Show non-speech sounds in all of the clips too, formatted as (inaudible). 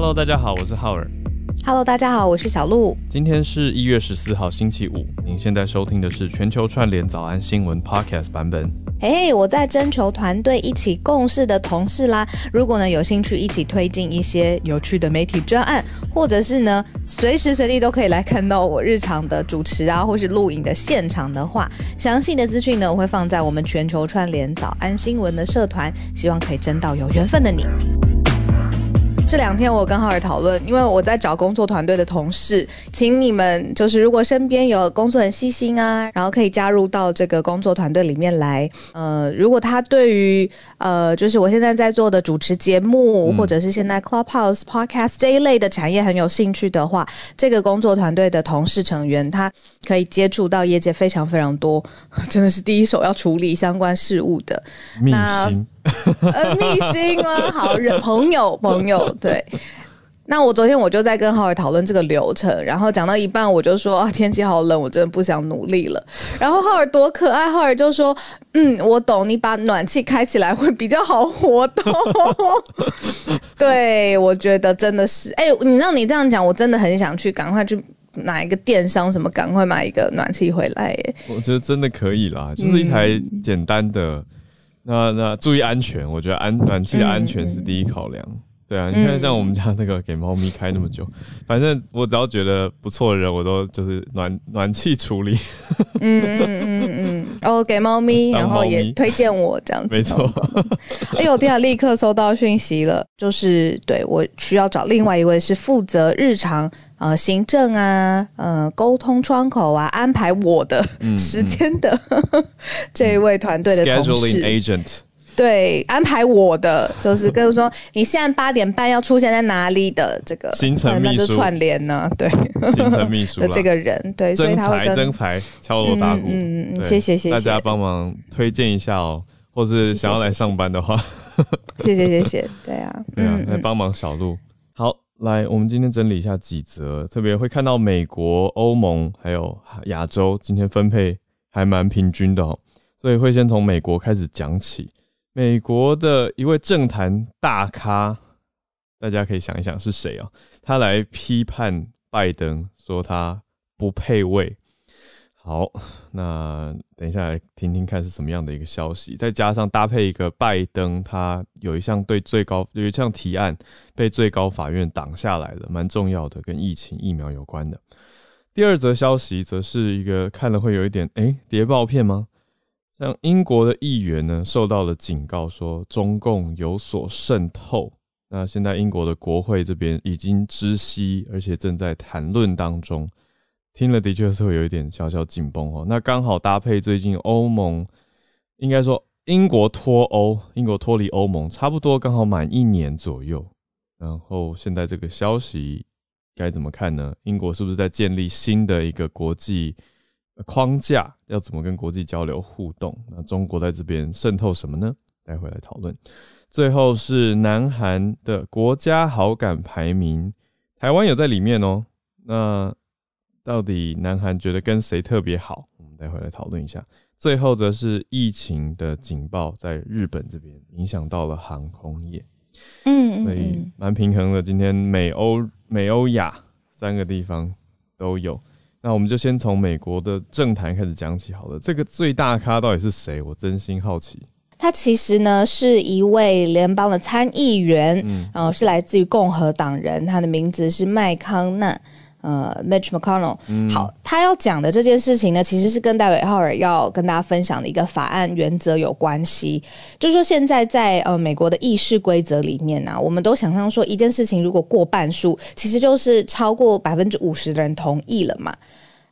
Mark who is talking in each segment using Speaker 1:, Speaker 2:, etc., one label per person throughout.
Speaker 1: Hello，大家好，我是浩尔。
Speaker 2: Hello，大家好，我是小鹿。
Speaker 1: 今天是一月十四号，星期五。您现在收听的是全球串联早安新闻 Podcast 版本。
Speaker 2: 嘿、我在征求团队一起共事的同事啦。如果呢有兴趣一起推进一些有趣的媒体专案，或者是呢随时随地都可以来看到我日常的主持啊，或是录影的现场的话，详细的资讯呢我会放在我们全球串联早安新闻的社团，希望可以征到有缘分的你。这两天我跟浩尔讨论，因为我在找工作团队的同事，请你们就是如果身边有工作很细心啊，然后可以加入到这个工作团队里面来。呃，如果他对于呃就是我现在在做的主持节目，或者是现在 Clubhouse Podcast 这一类的产业很有兴趣的话，这个工作团队的同事成员他可以接触到业界非常非常多，(laughs) 真的是第一手要处理相关事务的。那，呃，密心吗？好人朋友朋友，对。那我昨天我就在跟浩尔讨论这个流程，然后讲到一半我就说啊，天气好冷，我真的不想努力了。然后浩尔多可爱，浩尔就说，嗯，我懂，你把暖气开起来会比较好活动。对，我觉得真的是，哎、你让你这样讲，我真的很想去赶快去哪一个电商什么，赶快买一个暖气回来。耶。
Speaker 1: 我觉得真的可以啦，就是一台简单的。那那注意安全，我觉得安暖气的安全是第一考量。对啊，你看像我们家那个给猫咪开那么久，反正我只要觉得不错的人，我都就是暖暖气处理，
Speaker 2: 嗯嗯嗯嗯，哦，给猫咪，然后也推荐我这样子。
Speaker 1: 没错。
Speaker 2: 哎呦天啊！立刻收到讯息了，就是对我需要找另外一位是负责日常呃行政啊、呃沟通窗口啊、安排我的时间的、(laughs) 这一位团队的同事。
Speaker 1: agent，
Speaker 2: 对，安排我的就是跟我说，你现在八点半要出现在哪里的这个
Speaker 1: 行程秘书。
Speaker 2: 串联呢、对。
Speaker 1: 行程秘书 (laughs)
Speaker 2: 的这个人，对，所以
Speaker 1: 征
Speaker 2: 他会跟
Speaker 1: 才征才敲锣打鼓，
Speaker 2: 嗯嗯嗯
Speaker 1: 对
Speaker 2: 谢谢谢谢。
Speaker 1: 大家帮忙推荐一下哦，或是想要来上班的话，
Speaker 2: 谢谢谢谢，对啊，
Speaker 1: 对啊
Speaker 2: 嗯，
Speaker 1: 来帮忙小鹿。好，来，我们今天整理一下几则，特别会看到美国、欧盟还有亚洲今天分配还蛮平均的哦，所以会先从美国开始讲起。美国的一位政坛大咖，大家可以想一想是谁啊？他来批判拜登，说他不配位。好，那等一下来听听看是什么样的一个消息，再加上搭配一个拜登，他有一项对最高有一项提案被最高法院挡下来了，蛮重要的，跟疫情疫苗有关的。第二则消息则是一个看了会有一点诶谍报片吗？像英国的议员呢受到了警告，说中共有所渗透。那现在英国的国会这边已经知悉，而且正在谈论当中。听了的确是会有一点小小紧绷哦。那刚好搭配最近欧盟，应该说英国脱欧，英国脱离欧盟，差不多刚好满一年左右。然后现在这个消息该怎么看呢？英国是不是在建立新的一个国际框架？要怎么跟国际交流互动？那中国在这边渗透什么呢？待会来讨论。最后是南韩的国家好感排名，台湾有在里面哦。那到底南韩觉得跟谁特别好？我们待会来讨论一下。最后则是疫情的警报在日本这边影响到了航空业，
Speaker 2: 嗯
Speaker 1: 所以蛮平衡的。今天美欧、美欧亚三个地方都有。那我们就先从美国的政坛开始讲起好了。这个最大咖到底是谁？我真心好奇。
Speaker 2: 他其实呢是一位联邦的参议员，
Speaker 1: 嗯
Speaker 2: 然后是来自于共和党人，他的名字是麦康纳。呃，Mitch McConnell，、好，他要讲的这件事情呢，其实是跟戴维浩尔要跟大家分享的一个法案原则有关系。就是说，现在在呃美国的议事规则里面呢、我们都想象说，一件事情如果过半数，其实就是超过百分之五十的人同意了嘛。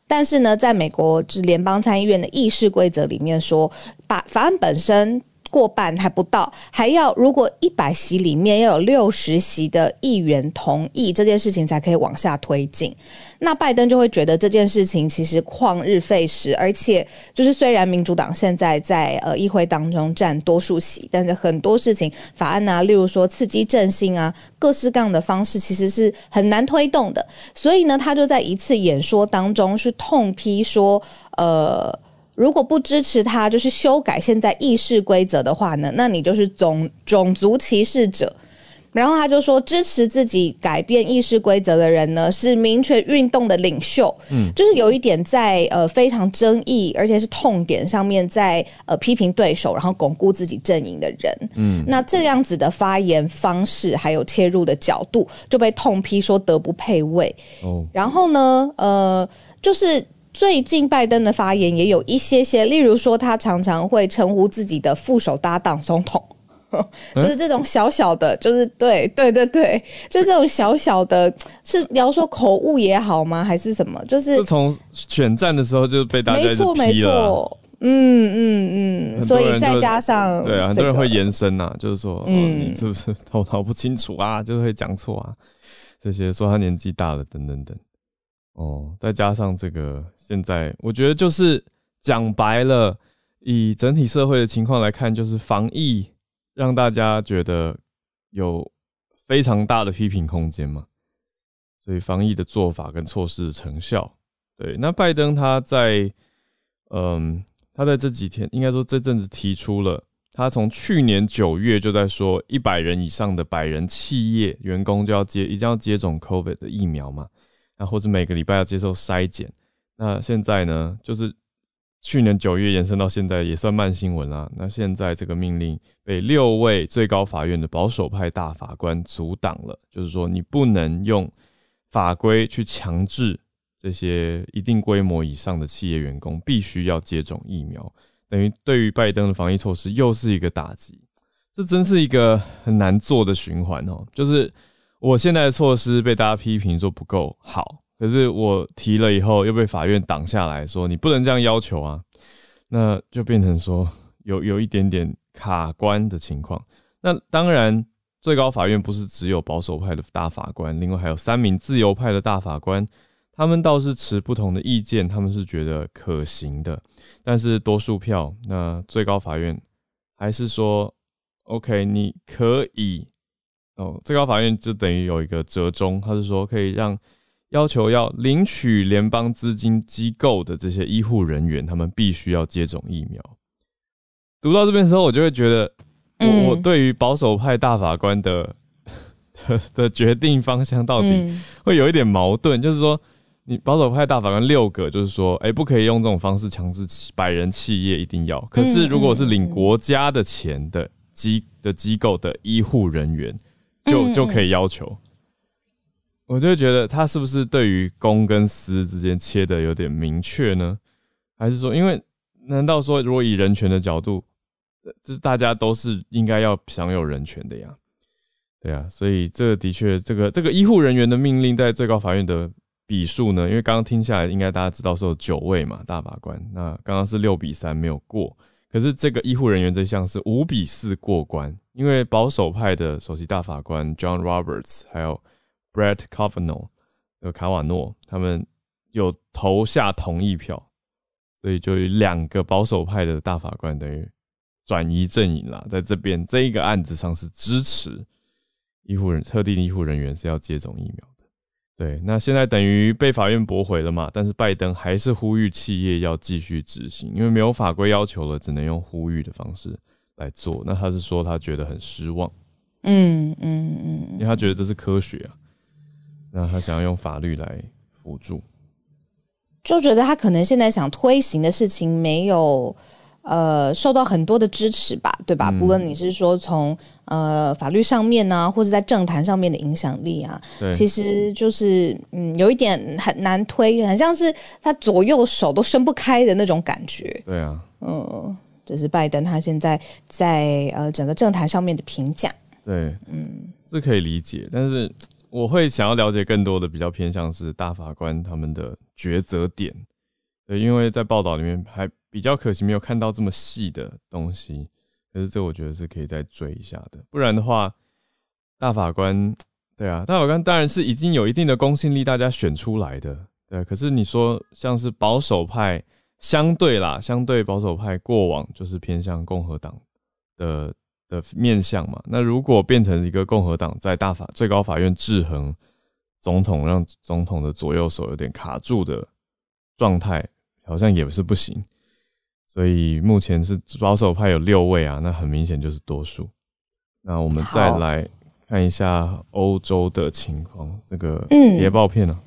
Speaker 2: 但是呢，在美国就是联邦参议院的议事规则里面说，把法案本身过半还不到，还要如果一百席里面要有六十席的议员同意这件事情才可以往下推进。那拜登就会觉得这件事情其实旷日费时，而且就是虽然民主党现在在呃议会当中占多数席，但是很多事情法案啊，例如说刺激振兴啊，各式各样的方式其实是很难推动的。所以呢，他就在一次演说当中是痛批说，呃。如果不支持他，就是修改现在议事规则的话呢，那你就是种种族歧视者。然后他就说，支持自己改变议事规则的人呢，是民权运动的领袖。嗯，就是有一点在呃非常争议，而且是痛点上面，在呃批评对手，然后巩固自己阵营的人。嗯，那这样子的发言方式还有切入的角度，就被痛批说德不配位。哦，然后呢，呃，就是最近拜登的发言也有一些些，例如说他常常会称呼自己的副手搭档总统。(laughs) 就是这种小小的，就是对对对对，就这种小小的，是你要说口误也好吗？还是什么？就是
Speaker 1: 从选战的时候就被大家
Speaker 2: 没错没错，嗯嗯嗯，所以再加上
Speaker 1: 对啊，很多人会延伸呐，就是说，嗯，你是不是头脑不清楚啊？就是会讲错啊，这些说他年纪大了等等等。哦，再加上这个，现在我觉得就是讲白了，以整体社会的情况来看，就是防疫。让大家觉得有非常大的批评空间嘛，所以防疫的做法跟措施的成效，对。那拜登他在，嗯，他在这几天，应该说这阵子提出了，他从去年九月就在说，一百人以上的百人企业员工就要接，一定要接种 COVID 的疫苗嘛，那或者每个礼拜要接受筛检。那现在呢，就是。去年九月延伸到现在也算慢新闻啦。那现在这个命令被六位最高法院的保守派大法官阻挡了，就是说你不能用法规去强制这些一定规模以上的企业员工必须要接种疫苗，等于对于拜登的防疫措施又是一个打击。这真是一个很难做的循环哦。就是我现在的措施被大家批评说不够好。可是我提了以后，又被法院挡下来说你不能这样要求啊，那就变成说有有一点点卡关的情况。那当然，最高法院不是只有保守派的大法官，另外还有三名自由派的大法官，他们倒是持不同的意见，他们是觉得可行的，但是多数票，那最高法院还是说 OK，你可以哦，最高法院就等于有一个折中，他是说可以让。要求要领取联邦资金机构的这些医护人员，他们必须要接种疫苗。读到这边的时候，我就会觉得，我我对于保守派大法官的的的决定方向到底会有一点矛盾，就是说，你保守派大法官六个，就是说，哎，不可以用这种方式强制百人企业一定要。可是，如果是领国家的钱的机的机构的医护人员，就就可以要求。我就觉得他是不是对于公跟私之间切的有点明确呢？还是说，因为难道说如果以人权的角度，这大家都是应该要享有人权的呀？对啊，所以这的确，这个这个医护人员的命令在最高法院的笔数呢？因为刚刚听下来，应该大家知道是有九位嘛，大法官。那刚刚是六比三没有过，可是这个医护人员这项是五比四过关，因为保守派的首席大法官 John Roberts 还有。Brett Kavanaugh 和卡瓦诺他们有投下同意票，所以就有两个保守派的大法官等于转移阵营了，在这边这一个案子上是支持医护人特定医护人员是要接种疫苗。对，那现在等于被法院驳回了嘛？但是拜登还是呼吁企业要继续执行，因为没有法规要求了，只能用呼吁的方式来做。那他是说他觉得很失望，嗯嗯嗯，因为他觉得这是科学啊。那他想要用法律来辅助，
Speaker 2: 就觉得他可能现在想推行的事情没有呃受到很多的支持吧，对吧？不论你是说从呃法律上面呢，或者在政坛上面的影响力啊，其实就是嗯有一点很难推，很像是他左右手都伸不开的那种感觉。
Speaker 1: 对啊，
Speaker 2: 嗯，这是拜登他现在在呃整个政坛上面的评价。
Speaker 1: 对，嗯，是可以理解，但是。我会想要了解更多的，比较偏向是大法官他们的抉择点，对，因为在报道里面还比较可惜没有看到这么细的东西，可是这我觉得是可以再追一下的，不然的话，大法官，对啊，大法官当然是已经有一定的公信力，大家选出来的，对，可是你说像是保守派，相对啦，相对保守派过往就是偏向共和党的。的面相嘛，那如果变成一个共和党在大法最高法院制衡总统，让总统的左右手有点卡住的状态，好像也不是不行。所以目前是保守派有六位啊，那很明显就是多数。那我们再来看一下欧洲的情况，这个谍报片呢？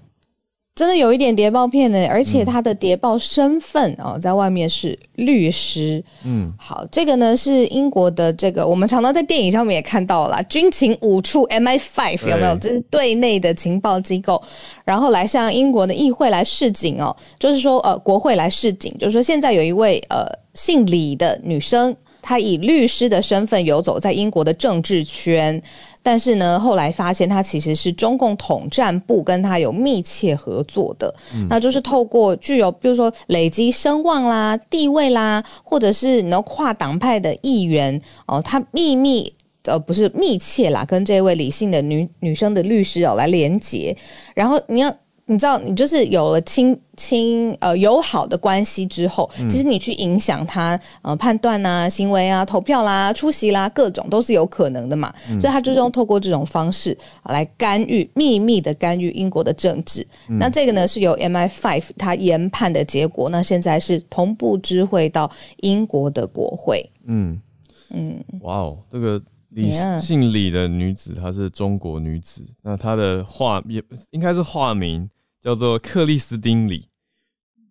Speaker 2: 真的有一点谍报片呢，而且他的谍报身份哦，在外面是律师。嗯，好，这个呢是英国的这个，我们常常在电影上面也看到了，军情五处 MI5 有没有？这是对内的情报机构，然后来向英国的议会来示警哦，就是说呃，国会来示警，就是说现在有一位呃姓李的女生，她以律师的身份游走在英国的政治圈。但是呢，后来发现他其实是中共统战部跟他有密切合作的，那就是透过具有比如说累积声望啦、地位啦，或者是你要跨党派的议员哦，他秘密呃不是密切啦，跟这位理性的女女生的律师哦来连接，然后你要。你知道，你就是有了亲亲呃友好的关系之后，其实你去影响他呃判断啊、行为啊、投票啦、出席啦，各种都是有可能的嘛。所以他就是用透过这种方式来干预、秘密的干预英国的政治。那这个呢是由 MI Five 他研判的结果，那现在是同步知会到英国的国会。嗯
Speaker 1: 嗯，哇哦，这个。李姓李的女子，她是中国女子。那她的化也应该是化名叫做克里斯汀里，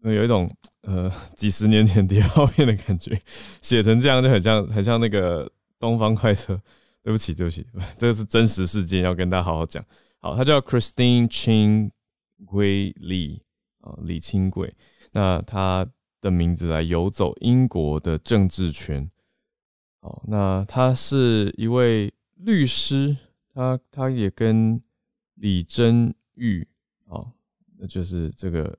Speaker 1: 有一种呃几十年前谍报片的感觉，写成这样就很像很像那个东方快车。对不起，对不起，这个是真实事件，要跟大家好好讲。好，他叫 Christine Ching Gui Li 啊，李清贵。那他的名字来游走英国的政治圈。哦，那他是一位律师，他他也跟李真玉，就是这个，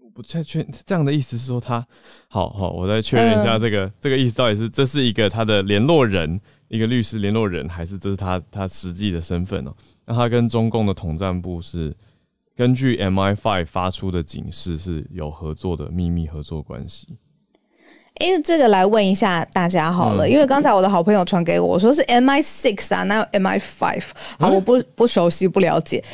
Speaker 1: 我不太确这样的意思是说他，好好，我再确认一下这个这个意思到底是这是一个他的联络人，一个律师联络人，还是这是他他实际的身份哦？那他跟中共的统战部是根据 MI5 发出的警示是有合作的秘密合作关系。
Speaker 2: 哎，这个来问一下大家好了，因为刚才我的好朋友传给我，说是 MI six 啊，那 MI five 啊，我不不熟悉不了解，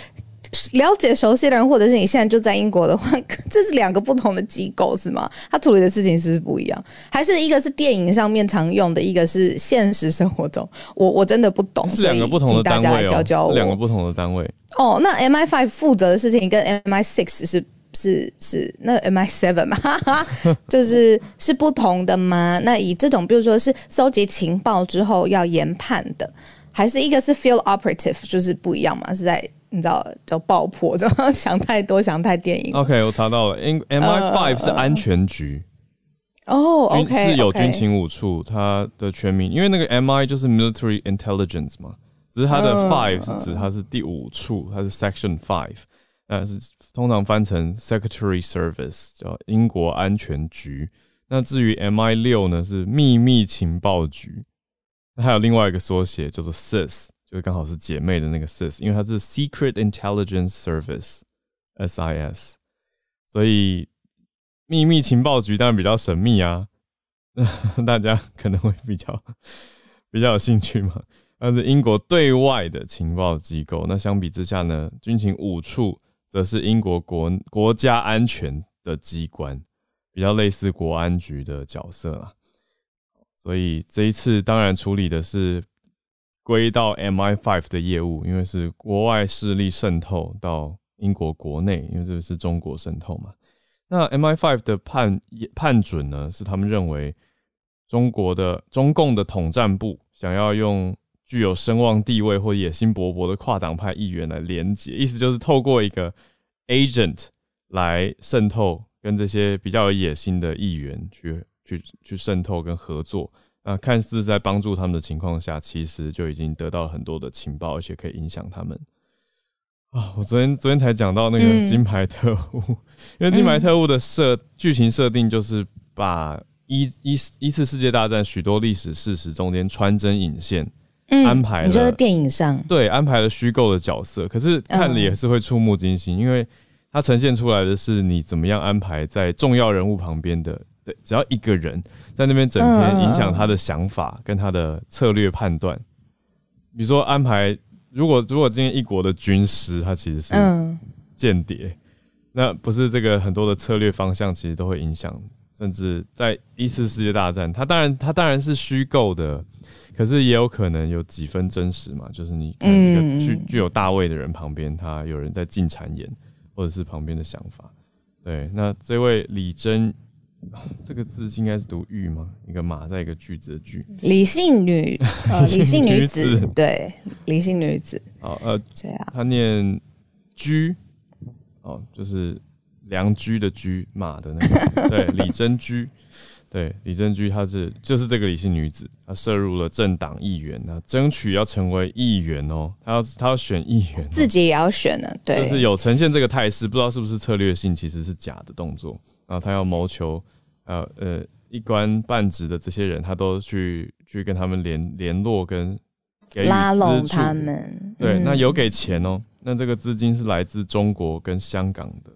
Speaker 2: 了解熟悉的人，或者是你现在就在英国的话，这是两个不同的机构是吗？他处理的事情是不是不一样？还是一个是电影上面常用的，一个是现实生活中？我我真的不懂，
Speaker 1: 是两个不同的单位哦，两个不同的单位
Speaker 2: 哦。那 MI five 负责的事情跟 MI six 是？是是，那 M I Seven 嘛，(laughs) 就是是不同的吗？那以这种，比如说是收集情报之后要研判的，还是一个是 Field Operative，就是不一样嘛？是在你知道叫爆破，怎么想太多，想太电影。
Speaker 1: OK，我查到了，M I Five 是安全局
Speaker 2: 哦，OK
Speaker 1: 是有军情五处，它的全名，因为那个 M I 就是 Military Intelligence 嘛，只是它的 Five 是指它是第五处，它是 Section Five。那是通常翻成 Secretary Service，叫英国安全局。那至于 MI 六呢，是秘密情报局。那还有另外一个缩写叫做 SIS，就刚好是姐妹的那个 SIS，因为它是 Secret Intelligence Service，SIS。所以秘密情报局当然比较神秘啊，(laughs) 大家可能会比较 (laughs) 比较有兴趣嘛。那是英国对外的情报机构。那相比之下呢，军情五处。则是英国国国家安全的机关，比较类似国安局的角色啦。所以这一次当然处理的是归到 MI Five 的业务，因为是国外势力渗透到英国国内，因为这个是中国渗透嘛。那 MI Five 的判判准呢，是他们认为中国的中共的统战部想要用。具有声望地位或野心勃勃的跨党派议员来连接，意思就是透过一个 agent 来渗透，跟这些比较有野心的议员去去去渗透跟合作。那看似在帮助他们的情况下，其实就已经得到很多的情报，而且可以影响他们。啊，我昨天昨天才讲到那个金牌特务，(laughs) 因为金牌特务的设剧情设定就是把一一一次世界大战许多历史事实中间穿针引线。安排
Speaker 2: 你说在电影上
Speaker 1: 对安排了虚构的角色，可是看了也是会触目惊心，因为它呈现出来的是你怎么样安排在重要人物旁边的，对，只要一个人在那边整天影响他的想法跟他的策略判断。比如说安排，如果如果今天一国的军师他其实是间谍，那不是这个很多的策略方向其实都会影响甚至在一次世界大战，他当然他当然是虚构的，可是也有可能有几分真实嘛，就是你看一个具具有大卫的人旁边，他有人在进谗言，或者是旁边的想法。对，那这位李真。(laughs) 这个字应该是读“玉”吗？一个马在一个句子的“句”。
Speaker 2: 理性女，呃，李姓女子，(laughs) 对，理性女子。
Speaker 1: 哦，呃，谁啊？她念“居”，哦，就是良居的“居”，马的那个。(laughs) 对，李真居，对，李真居，她是就是这个理性女子，她涉入了政党议员，那争取要成为议员哦，她要她要选议员，
Speaker 2: 自己也要选呢，对，
Speaker 1: 就是有呈现这个态势，不知道是不是策略性，其实是假的动作。然后他要谋求，呃呃，一官半职的这些人，他都去去跟他们联联络，跟
Speaker 2: 拉拢他们。
Speaker 1: 对，那有给钱哦。那这个资金是来自中国跟香港的。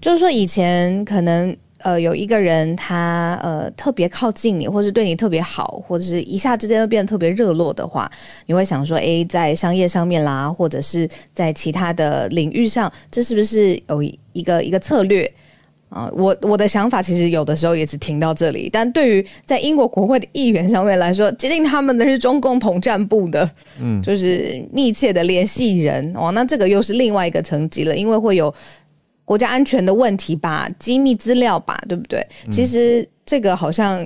Speaker 2: 就是说，以前可能呃有一个人，他呃特别靠近你，或是对你特别好，或者是一下之间都变得特别热络的话，你会想说，哎，在商业上面啦，或者是在其他的领域上，这是不是有？一个一个策略啊，我我的想法其实有的时候也只停到这里，但对于在英国国会的议员上面来说，接近他们的是中共统战部的，(laughs) 嗯，就是密切的联系人哦，那这个又是另外一个层级了，因为会有国家安全的问题吧，机密资料吧，对不对？其实这个好像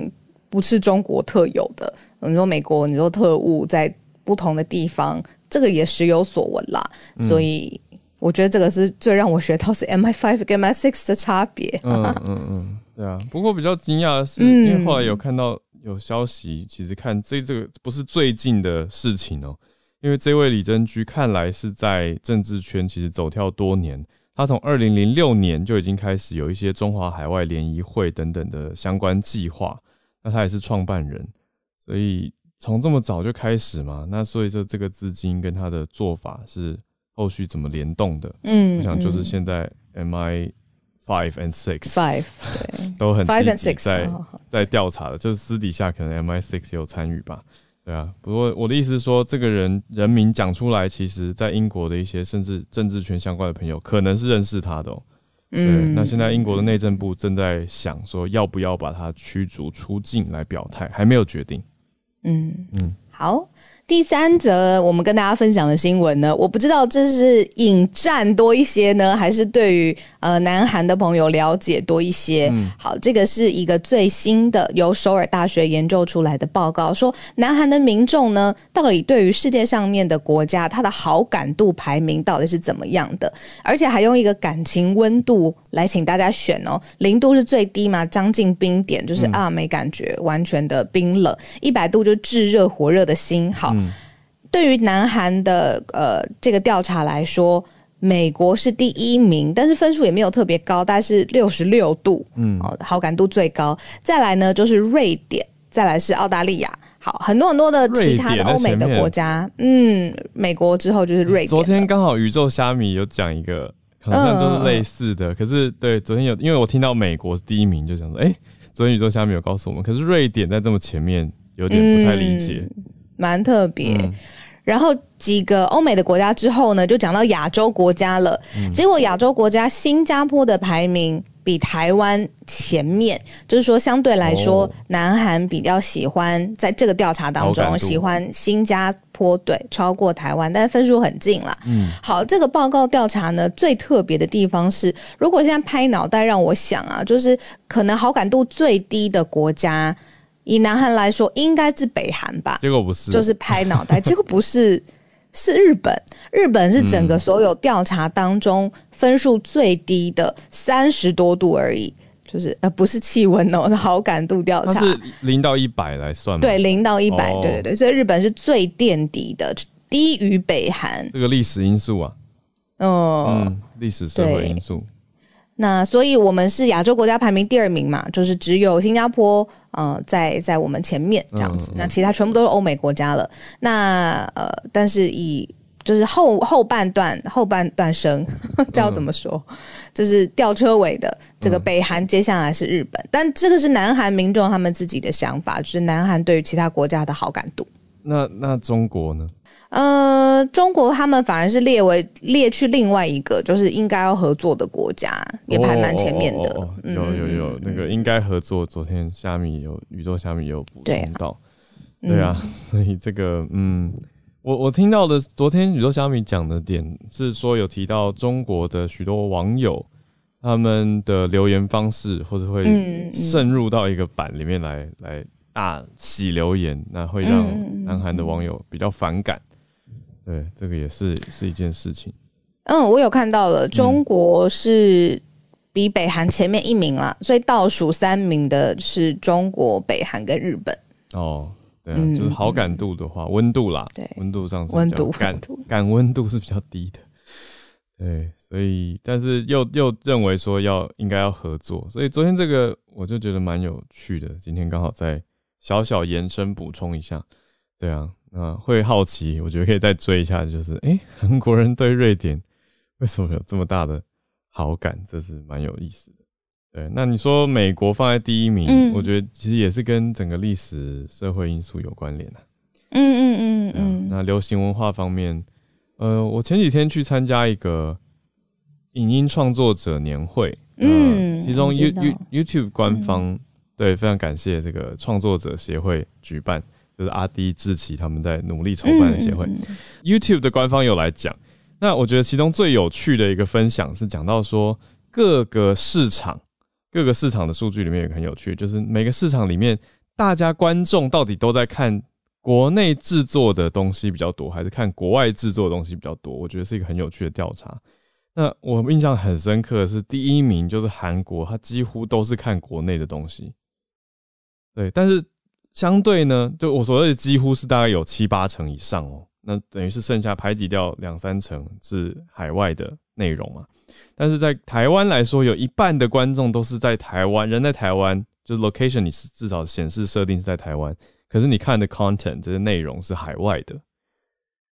Speaker 2: 不是中国特有的，你说美国，你说特务在不同的地方，这个也时有所闻啦，所以。我觉得这个是最让我学到是 M I Five 跟 M I Six 的差别。
Speaker 1: 嗯嗯嗯，(laughs) 对啊。不过比较惊讶的是，因为后来有看到有消息，其实看这这个不是最近的事情哦。因为这位李珍居看来是在政治圈其实走跳多年，他从二零零六年就已经开始有一些中华海外联谊会等等的相关计划。那他也是创办人，所以从这么早就开始嘛，那所以说这个资金跟他的做法是。后续怎么联动的？嗯，我想就是现在 M I five and six
Speaker 2: five 对 (laughs)
Speaker 1: 都很 five and six 在在调查的，就是私底下可能 M I six 有参与吧。对啊，不过我的意思是说，这个人人名讲出来，其实在英国的一些甚至政治圈相关的朋友，可能是认识他的。嗯，那现在英国的内政部正在想说，要不要把他驱逐出境来表态，还没有决定。
Speaker 2: 嗯嗯，好。第三则我们跟大家分享的新闻呢，我不知道这是引战多一些呢，还是对于呃南韩的朋友了解多一些。好，这个是一个最新的由首尔大学研究出来的报告，说南韩的民众呢，到底对于世界上面的国家，他的好感度排名到底是怎么样的？而且还用一个感情温度来请大家选哦，零度是最低嘛，将近冰点，就是啊没感觉，完全的冰冷；一百度就炙热火热的心，好。对于南韩的呃这个调查来说，美国是第一名，但是分数也没有特别高，大概是六十六度，嗯，哦，好感度最高。再来呢就是瑞典，再来是澳大利亚，好，很多很多的其他的欧美的国家，嗯，美国之后就是瑞典。
Speaker 1: 昨天刚好宇宙虾米有讲一个，好像就是类似的，可是对，昨天有，因为我听到美国是第一名，就想说，哎，昨天宇宙虾米有告诉我们，可是瑞典在这么前面，有点不太理解。
Speaker 2: 蛮特别，然后几个欧美的国家之后呢，就讲到亚洲国家了。结果亚洲国家新加坡的排名比台湾前面，就是说相对来说，南韩比较喜欢在这个调查当中喜欢新加坡队超过台湾，但是分数很近了。嗯，好，这个报告调查呢，最特别的地方是，如果现在拍脑袋让我想啊，就是可能好感度最低的国家。以南韩来说，应该是北韩吧？
Speaker 1: 结果不是，
Speaker 2: 就是拍脑袋。结果不是，(laughs) 是日本。日本是整个所有调查当中分数最低的，三十多度而已。就是呃，不是气温哦，是好感度调查。
Speaker 1: 是零到一百来算吗？
Speaker 2: 对，零到一百，对对对。所以日本是最垫底的，低于北韩。
Speaker 1: 这个历史因素啊，嗯，历史社会因素。
Speaker 2: 那所以，我们是亚洲国家排名第二名嘛，就是只有新加坡，呃，在在我们前面这样子。那其他全部都是欧美国家了。那呃，但是以就是后后半段后半段生 (laughs) 这要怎么说，就是吊车尾的这个北韩，接下来是日本。但这个是南韩民众他们自己的想法，就是南韩对于其他国家的好感度。
Speaker 1: 那那中国呢？
Speaker 2: 呃，中国他们反而是列为列去另外一个，就是应该要合作的国家，也排蛮前面的。
Speaker 1: 有有有，那个应该合作。昨天虾米有宇宙虾米有补充到，对啊，(laughs) 所以这个嗯，我我听到的昨天宇宙虾米讲的点是说有提到中国的许多网友他们的留言方式，或者会渗入到一个版里面来来大洗留言，那会让南韩的网友比较反感。对，这个也是是一件事情。
Speaker 2: 嗯，我有看到了，中国是比北韩前面一名了，所以倒数三名的是中国、北韩跟日本。
Speaker 1: 哦，对啊，就是好感度的话，温度啦，
Speaker 2: 对，
Speaker 1: 温度上
Speaker 2: 温度
Speaker 1: 感感温度是比较低的。对，所以但是又又认为说要应该要合作，所以昨天这个我就觉得蛮有趣的。今天刚好在小小延伸补充一下，对啊。啊，会好奇，我觉得可以再追一下，就是哎，韩国人对瑞典为什么有这么大的好感？这是蛮有意思的。对，那你说美国放在第一名，我觉得其实也是跟整个历史社会因素有关联的。
Speaker 2: 嗯嗯嗯嗯。
Speaker 1: 那流行文化方面，呃，我前几天去参加一个影音创作者年会，嗯，其中 You You YouTube 官方对非常感谢这个创作者协会举办。就是阿迪志奇他们在努力筹办的协会，YouTube 的官方有来讲。那我觉得其中最有趣的一个分享是讲到说，各个市场各个市场的数据里面也很有趣，就是每个市场里面大家观众到底都在看国内制作的东西比较多，还是看国外制作的东西比较多？我觉得是一个很有趣的调查。那我印象很深刻的是第一名就是韩国，他几乎都是看国内的东西。对，但是。相对呢，就我所谓的几乎是大概有七八成以上哦，那等于是剩下排挤掉两三成是海外的内容嘛。但是在台湾来说，有一半的观众都是在台湾，人在台湾，就是 location 你是至少显示设定是在台湾，可是你看的 content 这些内容是海外的，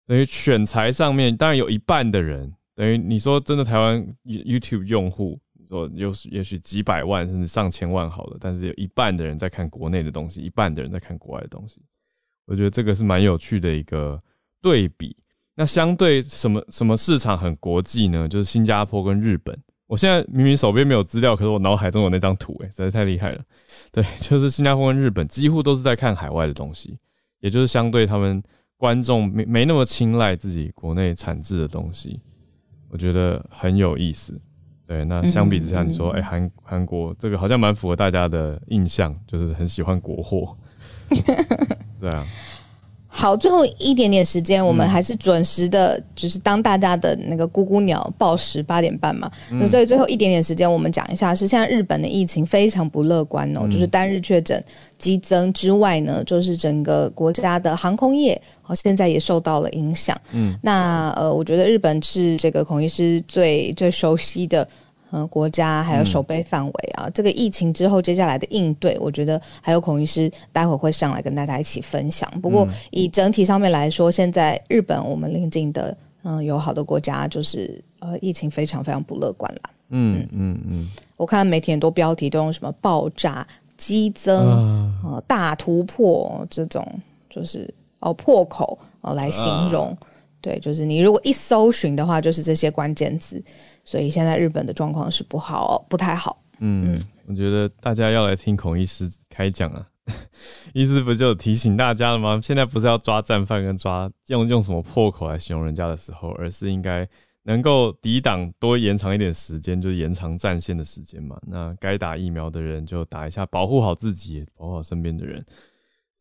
Speaker 1: 等于选材上面当然有一半的人，等于你说真的台湾 YouTube 用户。说有也许几百万甚至上千万好了，但是有一半的人在看国内的东西，一半的人在看国外的东西。我觉得这个是蛮有趣的一个对比。那相对什么什么市场很国际呢？就是新加坡跟日本。我现在明明手边没有资料，可是我脑海中有那张图，哎，实在太厉害了。对，就是新加坡跟日本几乎都是在看海外的东西，也就是相对他们观众没没那么青睐自己国内产制的东西。我觉得很有意思。对，那相比之下，你说，哎，韩韩国这个好像蛮符合大家的印象，就是很喜欢国货。(laughs) 对啊。
Speaker 2: 好，最后一点点时间，我们还是准时的，就是当大家的那个咕咕鸟报时八点半嘛。那所以最后一点点时间，我们讲一下，是现在日本的疫情非常不乐观哦，就是单日确诊激增之外呢，就是整个国家的航空业，哦，现在也受到了影响。嗯，那呃，我觉得日本是这个孔医师最最熟悉的。嗯，国家还有守备范围啊，这个疫情之后接下来的应对，我觉得还有孔医师待会会上来跟大家一起分享。不过以整体上面来说，现在日本我们邻近的嗯友好的国家，就是呃疫情非常非常不乐观了。
Speaker 1: 嗯嗯嗯，
Speaker 2: 我看媒体很多标题都用什么爆炸、激增、呃大突破这种，就是哦破口哦来形容。对，就是你如果一搜寻的话，就是这些关键词。所以现在日本的状况是不好，不太好。
Speaker 1: 嗯，我觉得大家要来听孔医师开讲啊，(laughs) 医师不就提醒大家了吗？现在不是要抓战犯跟抓用用什么破口来形容人家的时候，而是应该能够抵挡多延长一点时间，就是延长战线的时间嘛。那该打疫苗的人就打一下，保护好自己，保护好身边的人。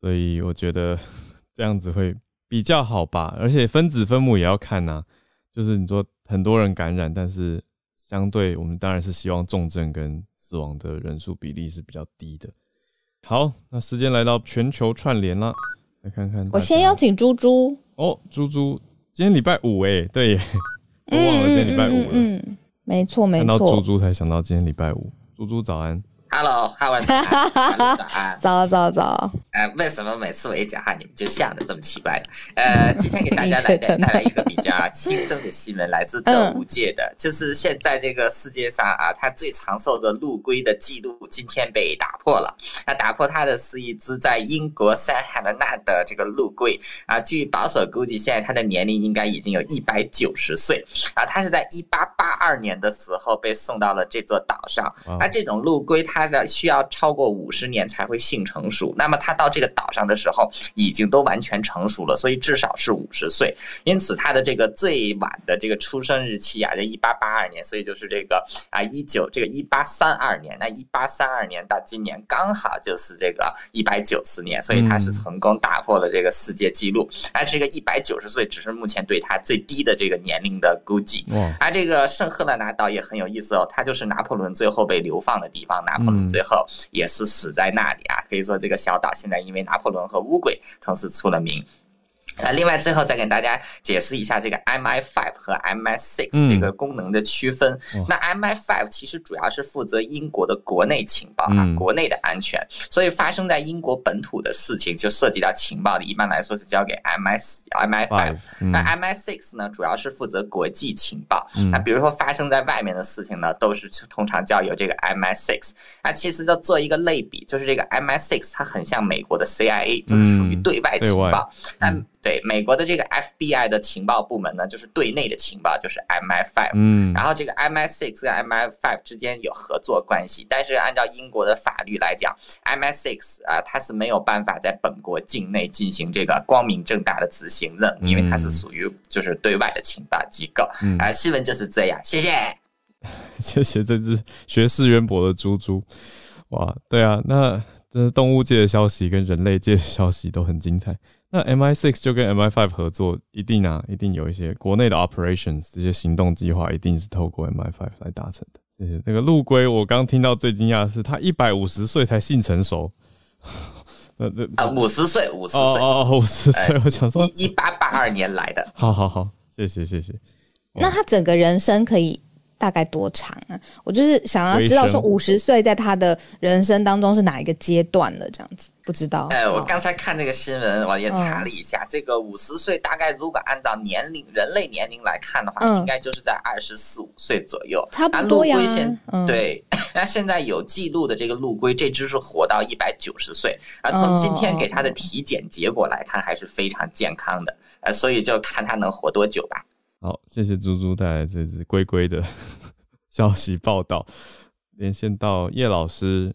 Speaker 1: 所以我觉得这样子会比较好吧。而且分子分母也要看呐，就是你说。很多人感染，但是相对我们当然是希望重症跟死亡的人数比例是比较低的。好，那时间来到全球串联了，来看看。
Speaker 2: 我先邀请猪猪
Speaker 1: 哦，猪猪，今天礼拜五哎，对，我忘了今天礼拜五了。
Speaker 2: 嗯，没错没错。
Speaker 1: 看到猪猪才想到今天礼拜五。猪猪早安。
Speaker 3: Hello，Hello，早安，早安，
Speaker 2: 早 (laughs) 早早。
Speaker 3: 呃，为什么每次我一讲话你们就笑的这么奇怪？呃，(laughs) 今天给大家来带来一个比较轻松的新闻，来自动物界的，就是现在这个世界上啊，它最长寿的陆龟的记录今天被打破了。那打破它的是一只在英国三海的那的这个陆龟啊，据保守估计，现在它的年龄应该已经有一百九十岁啊。它是在一八八二年的时候被送到了这座岛上。那这种陆龟它的需要超过五十年才会性成熟，那么它到到这个岛上的时候，已经都完全成熟了，所以至少是五十岁。因此，他的这个最晚的这个出生日期啊，在一八八二年，所以就是这个啊一九这个一八三二年。那一八三二年到今年刚好就是这个一百九十年，所以他是成功打破了这个世界纪录。而这个一百九十岁只是目前对他最低的这个年龄的估计。而这个圣赫勒拿岛也很有意思哦，它就是拿破仑最后被流放的地方。拿破仑最后也是死在那里啊，可以说这个小岛现在。因为拿破仑和乌龟同时出了名。啊，另外最后再给大家解释一下这个 MI5 和 MI6 这个功能的区分。那 MI5 其实主要是负责英国的国内情报啊，国内的安全，所以发生在英国本土的事情就涉及到情报的，一般来说是交给 MI MI5。那 MI6 呢，主要是负责国际情报。那比如说发生在外面的事情呢，都是通常交由这个 MI6。那其实就做一个类比，就是这个 MI6 它很像美国的 CIA，就是属于对外情报。那对美国的这个 FBI 的情报部门呢，就是对内的情报，就是 MI5。嗯，然后这个 MI6 跟 MI5 之间有合作关系，但是按照英国的法律来讲，MI6 啊，它是没有办法在本国境内进行这个光明正大的执行任务，因为它是属于就是对外的情报机构。啊，新闻就是这样，谢谢，(laughs)
Speaker 1: 谢谢这只学识渊博的猪猪。哇，对啊，那这动物界的消息跟人类界的消息都很精彩。那 MI6 就跟 MI5 合作，一定啊，一定有一些国内的 operations，这些行动计划一定是透过 MI5 来达成的。谢谢那个陆龟，我刚听到最惊讶的是，他一百五十岁才性成熟。(laughs)
Speaker 3: 呃，这啊，五十岁，五十岁，
Speaker 1: 哦哦，五十岁，我想说
Speaker 3: 一八八二年来的。
Speaker 1: 好好好，谢谢谢谢。
Speaker 2: 那他整个人生可以？大概多长啊？我就是想要知道，说五十岁在他的人生当中是哪一个阶段了？这样子不知道。
Speaker 3: 哎，我刚才看这个新闻，我也查了一下，这个五十岁大概如果按照年龄人类年龄来看的话，应该就是在二十四五岁左右。
Speaker 2: 差不多呀。
Speaker 3: 对，那现在有记录的这个陆龟，这只是活到一百九十岁而。从今天给他的体检结果来看，还是非常健康的。呃，所以就看他能活多久吧。
Speaker 1: 好，谢谢猪猪带来这只龟龟的 (laughs) 消息报道。连线到叶老师，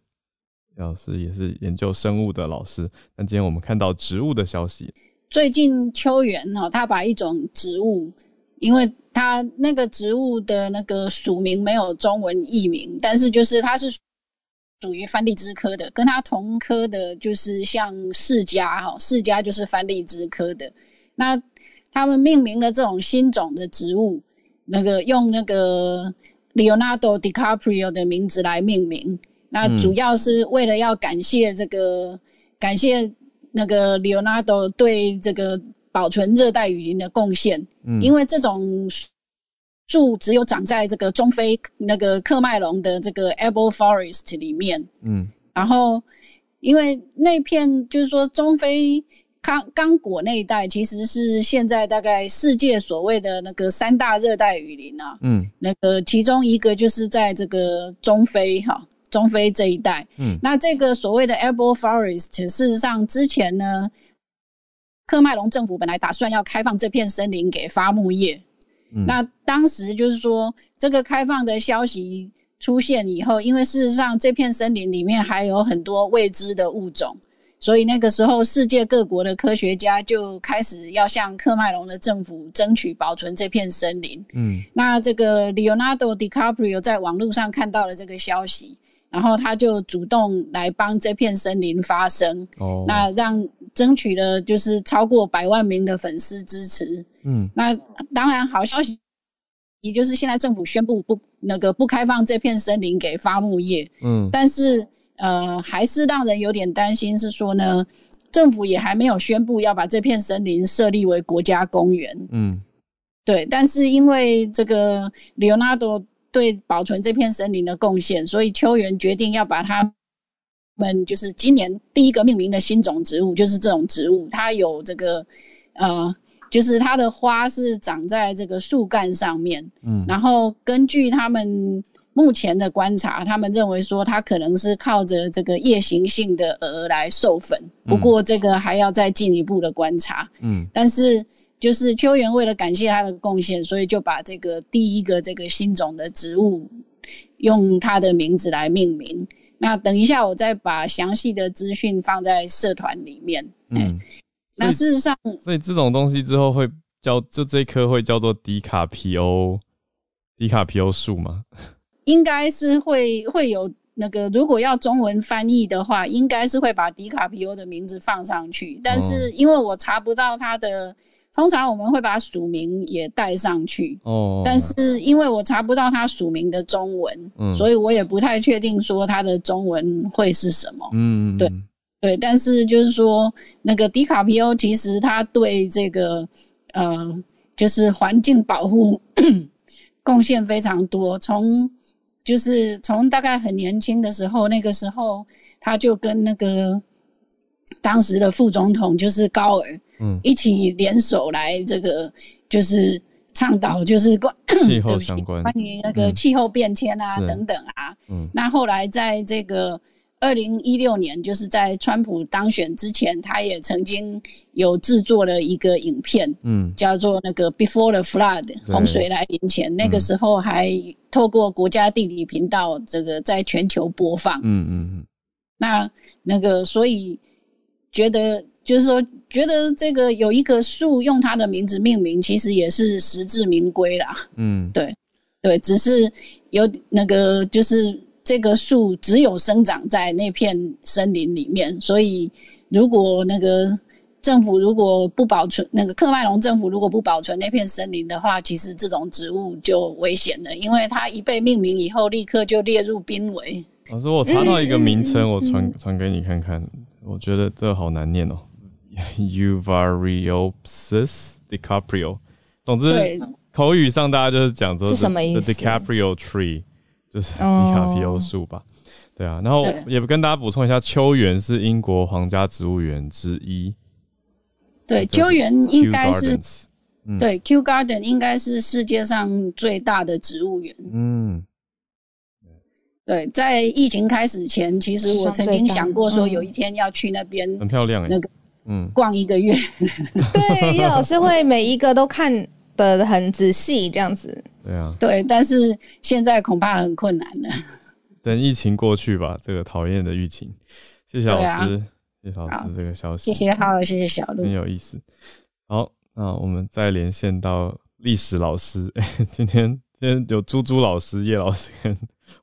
Speaker 1: 叶老师也是研究生物的老师。那今天我们看到植物的消息。
Speaker 4: 最近秋园哈，他把一种植物，因为他那个植物的那个属名没有中文译名，但是就是它是属于番荔枝科的，跟它同科的就是像释迦哈，释迦就是番荔枝科的。那他们命名了这种新种的植物，那个用那个 Leonardo DiCaprio 的名字来命名，那主要是为了要感谢这个感谢那个 Leonardo 对这个保存热带雨林的贡献。嗯，因为这种树只有长在这个中非那个喀麦隆的这个 Able Forest 里面。嗯，然后因为那片就是说中非。刚刚果那一带其实是现在大概世界所谓的那个三大热带雨林啊，嗯，那个其中一个就是在这个中非哈，中非这一带，嗯，那这个所谓的 Able Forest，事实上之前呢，科麦隆政府本来打算要开放这片森林给伐木业，嗯，那当时就是说这个开放的消息出现以后，因为事实上这片森林里面还有很多未知的物种。所以那个时候，世界各国的科学家就开始要向克麦隆的政府争取保存这片森林。嗯，那这个 Leonardo DiCaprio 在网络上看到了这个消息，然后他就主动来帮这片森林发声。哦，那让争取了就是超过百万名的粉丝支持。嗯，那当然好消息，也就是现在政府宣布不那个不开放这片森林给伐木业。嗯，但是。呃，还是让人有点担心，是说呢，政府也还没有宣布要把这片森林设立为国家公园。嗯，对。但是因为这个 Leonardo 对保存这片森林的贡献，所以秋园决定要把它们就是今年第一个命名的新种植物，就是这种植物，它有这个呃，就是它的花是长在这个树干上面，嗯，然后根据他们。目前的观察，他们认为说它可能是靠着这个夜行性的蛾来授粉，不过这个还要再进一步的观察。嗯，但是就是秋元为了感谢他的贡献，所以就把这个第一个这个新种的植物用它的名字来命名。那等一下我再把详细的资讯放在社团里面。嗯，那事实上，
Speaker 1: 所以这种东西之后会叫就这棵会叫做迪卡皮欧迪卡皮欧树吗？
Speaker 4: 应该是会会有那个，如果要中文翻译的话，应该是会把迪卡皮欧的名字放上去。但是因为我查不到他的，通常我们会把署名也带上去。哦。但是因为我查不到他署名的中文，嗯，所以我也不太确定说他的中文会是什么。嗯，对对。但是就是说，那个迪卡皮欧其实他对这个呃，就是环境保护 (coughs) 贡献非常多，从就是从大概很年轻的时候，那个时候他就跟那个当时的副总统就是高尔，嗯，一起联手来这个就是倡导，就是关
Speaker 1: 气候 (clears throat) 相关
Speaker 4: 关于那个气候变迁啊等等啊，嗯，那后来在这个。二零一六年，就是在川普当选之前，他也曾经有制作了一个影片，嗯，叫做那个 Before the Flood，洪水来临前，那个时候还透过国家地理频道这个在全球播放，嗯嗯嗯。那那个，所以觉得就是说，觉得这个有一棵树用它的名字命名，其实也是实至名归啦。嗯，对对，只是有那个就是。这个树只有生长在那片森林里面，所以如果那个政府如果不保存，那个克麦隆政府如果不保存那片森林的话，其实这种植物就危险了，因为它一被命名以后，立刻就列入濒危。
Speaker 1: 老师，我查到一个名称，我传传给你看看，我觉得这好难念哦，Uvariopsis DiCaprio。总之，口语上大家就是讲说
Speaker 2: 是什么意
Speaker 1: 思？DiCaprio Tree。就是迪卡皮欧树吧，对啊，然后也跟大家补充一下，秋园是英国皇家植物园之一。
Speaker 4: 对，秋园应该是，对，Q Garden 应该是世界上最大的植物园。嗯，对，在疫情开始前，其实我曾经想过说，有一天要去那边，
Speaker 1: 很漂亮，
Speaker 4: 那个，嗯，逛一个月。(laughs)
Speaker 2: 对，叶老师会每一个都看的很仔细，这样子。
Speaker 1: 对啊，
Speaker 4: 对，但是现在恐怕很困难了。
Speaker 1: 等疫情过去吧，这个讨厌的疫情。谢谢老师，谢谢老师这个消息。
Speaker 4: 谢谢浩，谢谢小鹿，
Speaker 1: 很有意思。好，那我们再连线到历史老师。(laughs) 今天今天有猪猪老师、叶老师，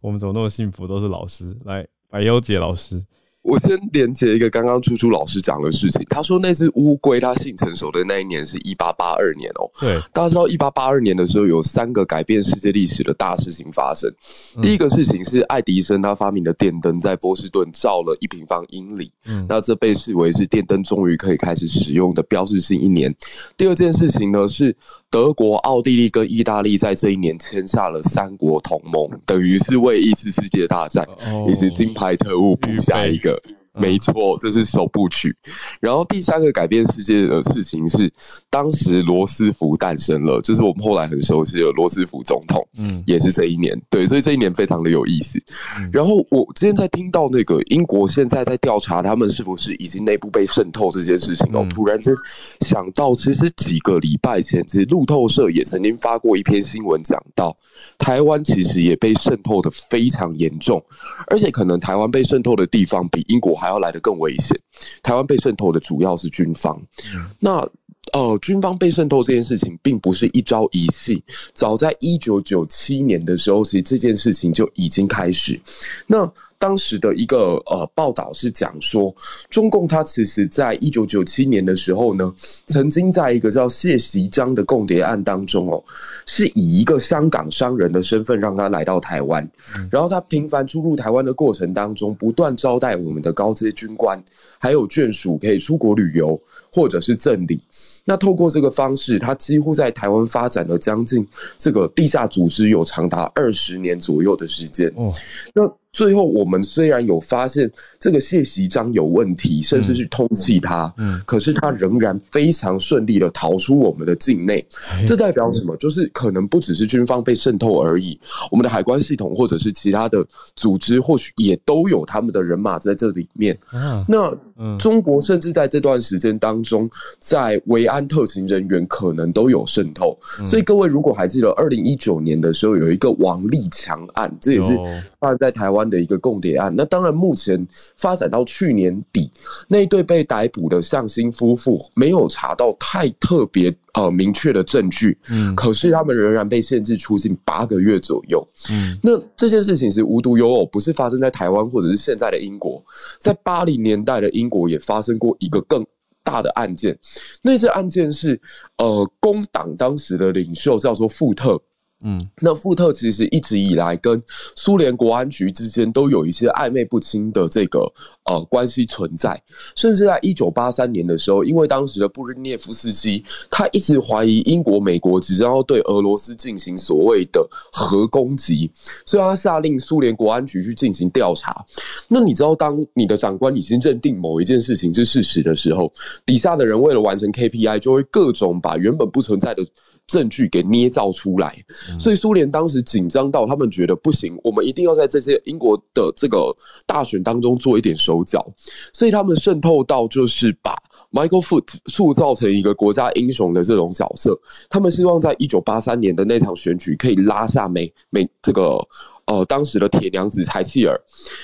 Speaker 1: 我们怎么那么幸福，都是老师。来，白优姐老师。
Speaker 5: 我先连接一个刚刚猪猪老师讲的事情。他说那只乌龟它性成熟的那一年是一八八二年哦。
Speaker 1: 对，
Speaker 5: 大家知道一八八二年的时候有三个改变世界历史的大事情发生。第一个事情是爱迪生他发明的电灯在波士顿照了一平方英里，那这被视为是电灯终于可以开始使用的标志性一年。第二件事情呢是德国、奥地利跟意大利在这一年签下了三国同盟，等于是为一次世界大战以及金牌特务布下一个。没错，这是首部曲。然后第三个改变世界的事情是，当时罗斯福诞生了，就是我们后来很熟悉的罗斯福总统，嗯，也是这一年。对，所以这一年非常的有意思。然后我今天在听到那个英国现在在调查他们是不是已经内部被渗透这件事情哦，突然间想到，其实几个礼拜前，其实路透社也曾经发过一篇新闻，讲到台湾其实也被渗透的非常严重，而且可能台湾被渗透的地方比英国还。还要来的更危险。台湾被渗透的主要是军方。那呃，军方被渗透这件事情，并不是一朝一夕。早在一九九七年的时候，其实这件事情就已经开始。那当时的一个呃报道是讲说，中共它其实在一九九七年的时候呢，曾经在一个叫谢习章的共谍案当中哦，是以一个香港商人的身份让他来到台湾，然后他频繁出入台湾的过程当中，不断招待我们的高阶军官，还有眷属可以出国旅游或者是赠礼。那透过这个方式，他几乎在台湾发展了将近这个地下组织有长达二十年左右的时间。哦，那。最后，我们虽然有发现这个谢习章有问题，甚至是通缉他，嗯，可是他仍然非常顺利的逃出我们的境内。这代表什么？就是可能不只是军方被渗透而已，我们的海关系统或者是其他的组织，或许也都有他们的人马在这里面。那中国甚至在这段时间当中，在维安特勤人员可能都有渗透。所以各位如果还记得，二零一九年的时候有一个王立强案，这也是发生在台湾。的一个共谍案，那当然目前发展到去年底，那一对被逮捕的向新夫妇没有查到太特别呃明确的证据，嗯，可是他们仍然被限制出境八个月左右，嗯，那这件事情是无独有偶，不是发生在台湾或者是现在的英国，在八零年代的英国也发生过一个更大的案件，那次案件是呃工党当时的领袖叫做富特。嗯，那富特其实一直以来跟苏联国安局之间都有一些暧昧不清的这个呃关系存在，甚至在一九八三年的时候，因为当时的布日涅夫斯基他一直怀疑英国、美国即将要对俄罗斯进行所谓的核攻击，所以他下令苏联国安局去进行调查。那你知道，当你的长官已经认定某一件事情是事实的时候，底下的人为了完成 KPI，就会各种把原本不存在的。证据给捏造出来，所以苏联当时紧张到他们觉得不行，我们一定要在这些英国的这个大选当中做一点手脚，所以他们渗透到就是把 Michael Foot 塑造成一个国家英雄的这种角色，他们希望在一九八三年的那场选举可以拉下美美这个。呃，当时的铁娘子柴契尔，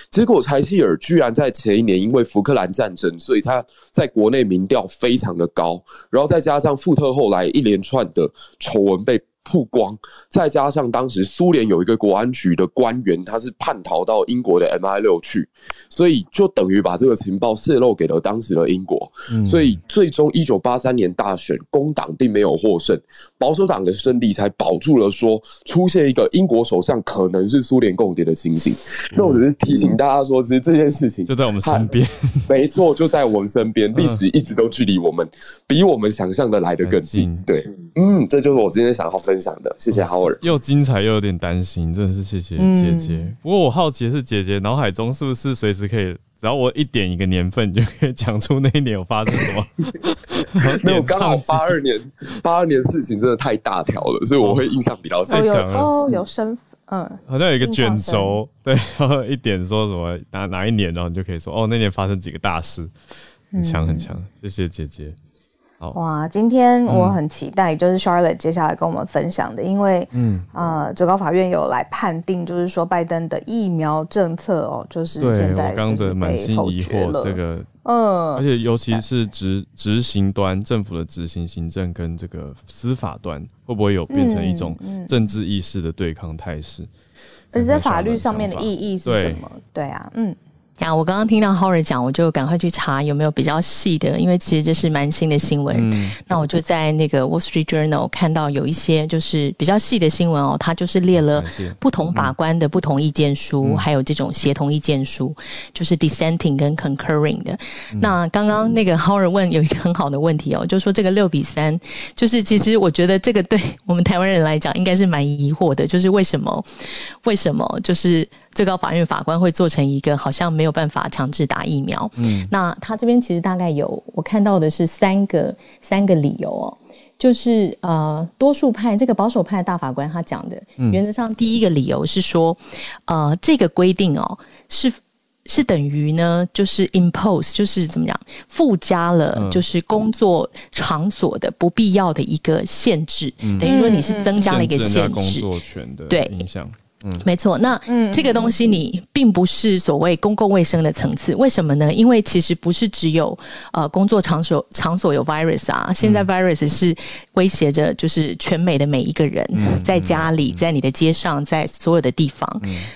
Speaker 5: 结果柴契尔居然在前一年因为福克兰战争，所以他在国内民调非常的高，然后再加上富特后来一连串的丑闻被。曝光，再加上当时苏联有一个国安局的官员，他是叛逃到英国的 MI 六去，所以就等于把这个情报泄露给了当时的英国。所以最终一九八三年大选，工党并没有获胜，保守党的胜利才保住了说出现一个英国首相可能是苏联共谍的情形。那我只是提醒大家说，其实这件事情
Speaker 1: 就在我们身边，(laughs)
Speaker 5: 没错，就在我们身边，历史一直都距离我们比我们想象的来得更近。对，嗯，这就是我今天想要分。分享的，谢谢好尔，
Speaker 1: 又精彩又有点担心，真的是谢谢姐姐。不过我好奇的是，姐姐脑海中是不是随时可以，只要我一点一个年份，就可以讲出那一年有发生什么？(laughs)
Speaker 5: 没有，(laughs) 刚好八二年，八二年事情真的太大条了，所以我会印象比较深。
Speaker 2: 有哦，有身份，嗯，
Speaker 1: 好像有一个卷轴，对，然后一点说什么哪哪一年，然后你就可以说哦，那年发生几个大事，很强很强，谢谢姐姐。
Speaker 2: 哇，今天我很期待，就是 Charlotte 接下来跟我们分享的，因为，嗯，呃，最高法院有来判定，就是说拜登的疫苗政策哦，就是现在
Speaker 1: 刚的满心疑惑这个，嗯，而且尤其是执执行端政府的执行行政跟这个司法端，会不会有变成一种政治意识的对抗态势？
Speaker 2: 而且在法律上面的意义是什么？对啊，嗯。
Speaker 6: 啊，我刚刚听到 h o r r 讲，我就赶快去查有没有比较细的，因为其实这是蛮新的新闻。那我就在那个 Wall Street Journal 看到有一些就是比较细的新闻哦，它就是列了不同法官的不同意见书，还有这种协同意见书，就是 dissenting 跟 concurring 的。那刚刚那个 h o r r 问有一个很好的问题哦，就说这个六比三，就是其实我觉得这个对我们台湾人来讲应该是蛮疑惑的，就是为什么为什么就是。最高法院法官会做成一个好像没有办法强制打疫苗。嗯，那他这边其实大概有我看到的是三个三个理由哦，就是呃多数派这个保守派大法官他讲的，原则上第一个理由是说，呃这个规定哦是是等于呢就是 impose 就是怎么讲附加了就是工作场所的不必要的一个限制，等于说你是增加了一个限制。
Speaker 1: 工作权的
Speaker 6: 对。
Speaker 1: 影响。
Speaker 6: 嗯，没错。那这个东西你并不是所谓公共卫生的层次，为什么呢？因为其实不是只有呃工作场所场所有 virus 啊，现在 virus 是威胁着就是全美的每一个人，在家里，在你的街上，在所有的地方。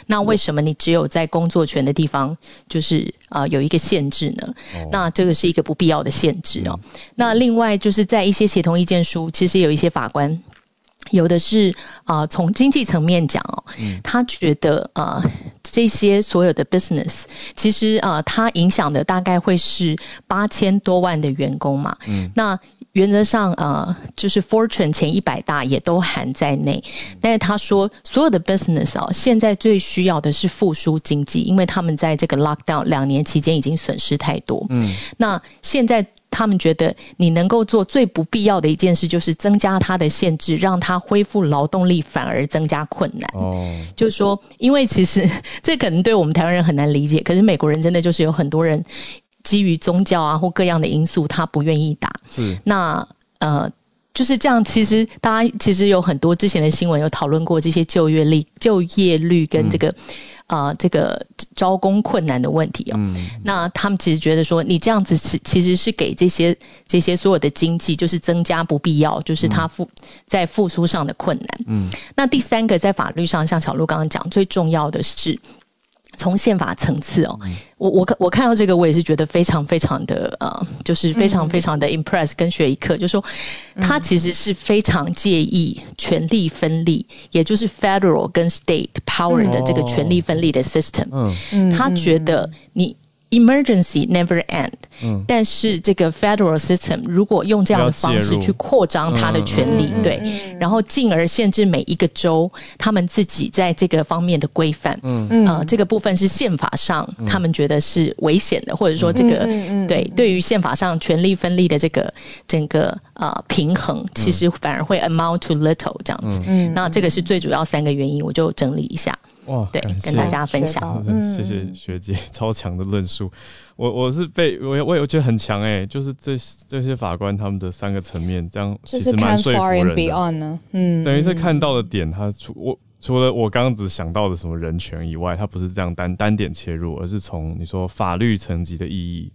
Speaker 6: 那为什么你只有在工作权的地方就是呃有一个限制呢？那这个是一个不必要的限制哦。那另外就是在一些协同意见书，其实有一些法官。有的是啊，从经济层面讲哦，他觉得啊，这些所有的 business，其实啊，它影响的大概会是八千多万的员工嘛。嗯，那原则上啊，就是 Fortune 前一百大也都含在内。但是他说，所有的 business 哦，现在最需要的是复苏经济，因为他们在这个 lockdown 两年期间已经损失太多。嗯，那现在。他们觉得你能够做最不必要的一件事，就是增加它的限制，让它恢复劳动力反而增加困难。哦，就是说，因为其实这可能对我们台湾人很难理解，可是美国人真的就是有很多人基于宗教啊或各样的因素，他不愿意打。
Speaker 1: 是
Speaker 6: 那呃就是这样。其实大家其实有很多之前的新闻有讨论过这些就业率、就业率跟这个。啊，这个招工困难的问题哦，那他们其实觉得说，你这样子是其实是给这些这些所有的经济，就是增加不必要，就是它复在复苏上的困难。嗯，那第三个在法律上，像小鹿刚刚讲，最重要的是。从宪法层次哦，我我我看到这个，我也是觉得非常非常的呃，就是非常非常的 impress，跟学一课，就说他其实是非常介意权力分立，也就是 federal 跟 state power 的这个权力分立的 system。嗯，他觉得你。Emergency never end，但是这个 federal system 如果用这样的方式去扩张它的权利，对，然后进而限制每一个州他们自己在这个方面的规范，嗯。嗯，这个部分是宪法上他们觉得是危险的，或者说这个对对于宪法上权力分立的这个整个呃平衡，其实反而会 amount to little 这样子。嗯，那这个是最主要三个原因，我就整理一下。哇，对，跟大家分享，
Speaker 1: 谢谢学姐 (laughs) 超强的论述。我我是被我我我觉得很强哎，就是这这些法官他们的三个层面，这样其实蛮说服人的。嗯，等于是看到的点，他除我除了我刚刚只想到的什么人权以外，他不是这样单单点切入，而是从你说法律层级的意义，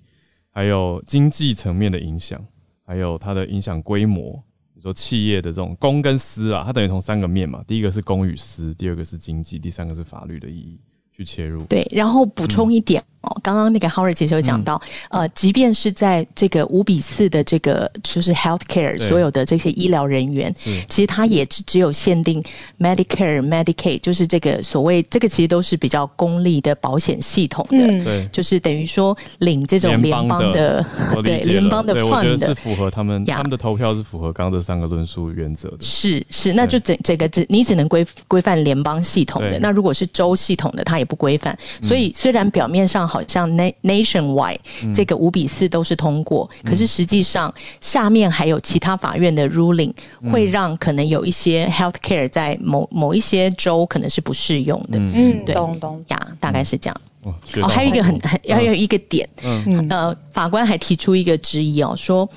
Speaker 1: 还有经济层面的影响，还有它的影响规模。说企业的这种公跟私啊，它等于从三个面嘛，第一个是公与私，第二个是经济，第三个是法律的意义去切入。
Speaker 6: 对，然后补充一点。哦，刚刚那个 Howard 其实有讲到，呃，即便是在这个五比四的这个就是 healthcare 所有的这些医疗人员，其实他也只只有限定 Medicare、Medicaid，就是这个所谓这个其实都是比较公立的保险系统的，
Speaker 1: 对，
Speaker 6: 就是等于说领这种联邦的，对，联邦的 fund
Speaker 1: 是符合他们他们的投票是符合刚刚这三个论述原则的，
Speaker 6: 是是，那就整整个只你只能规规范联邦系统的，那如果是州系统的，它也不规范，所以虽然表面上。好像 nationwide 这个五比四都是通过，可是实际上下面还有其他法院的 ruling 会让可能有一些 healthcare 在某某一些州可能是不适用的。
Speaker 2: 嗯，对懂懂。
Speaker 6: 呀，大概是这样。哦，还有一个很很要有一个点，嗯。呃，法官还提出一个质疑哦，说。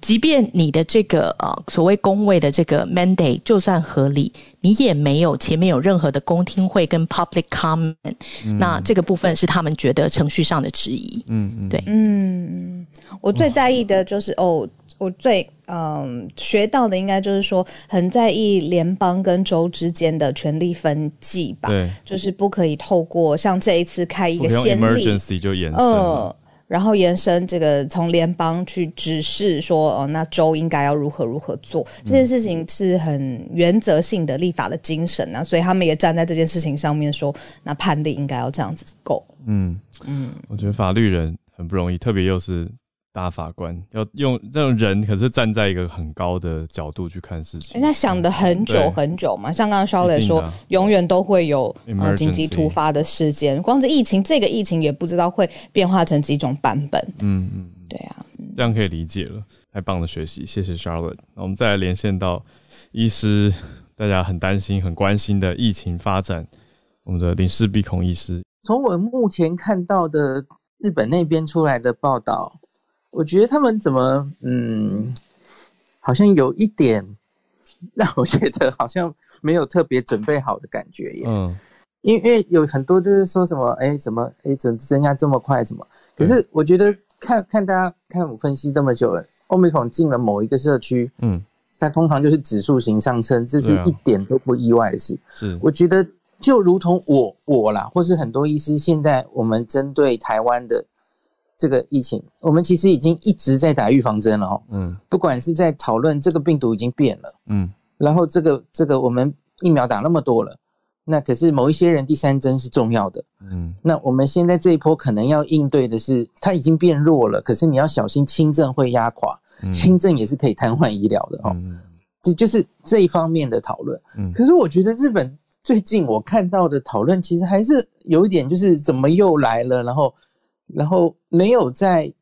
Speaker 6: 即便你的这个呃所谓工位的这个 mandate 就算合理，你也没有前面有任何的公听会跟 public comment，那这个部分是他们觉得程序上的质疑。嗯嗯，对，
Speaker 2: 嗯，我最在意的就是哦，我最嗯学到的应该就是说，很在意联邦跟州之间的权力分际吧，
Speaker 1: 对，
Speaker 2: 就是不可以透过像这一次开一个先例
Speaker 1: 就延伸。
Speaker 2: 然后延伸这个从联邦去指示说，哦，那州应该要如何如何做这件事情是很原则性的立法的精神啊，所以他们也站在这件事情上面说，那判例应该要这样子够。
Speaker 1: 嗯嗯，我觉得法律人很不容易，特别又是。大法官要用这种人，可是站在一个很高的角度去看事情。
Speaker 2: 人家想的很久很久嘛，像刚刚肖磊说，永远都会有紧急突发的事件。光是疫情，这个疫情也不知道会变化成几种版本。嗯嗯，对啊，
Speaker 1: 这样可以理解了，太棒的学习，谢谢 Charlotte。那我们再来连线到医师，大家很担心、很关心的疫情发展，我们的林氏鼻孔医师。
Speaker 7: 从我目前看到的日本那边出来的报道。我觉得他们怎么，嗯，好像有一点让我觉得好像没有特别准备好的感觉耶。嗯，因为因为有很多就是说什么，哎，怎么哎怎增加这么快？什么？可是我觉得看看大家看我分析这么久了，欧米孔进了某一个社区，嗯，它通常就是指数型上升，这是一点都不意外的事。
Speaker 1: 是，
Speaker 7: 我觉得就如同我我啦，或是很多医师，现在我们针对台湾的这个疫情，我们其实已经一直在打预防针了哈。嗯，不管是在讨论这个病毒已经变了，嗯，然后这个这个我们疫苗打那么多了。那可是某一些人第三针是重要的，嗯，那我们现在这一波可能要应对的是，它已经变弱了，可是你要小心轻症会压垮，轻症也是可以瘫痪医疗的哦，这就是这一方面的讨论。嗯，可是我觉得日本最近我看到的讨论其实还是有一点，就是怎么又来了，然后然后没有在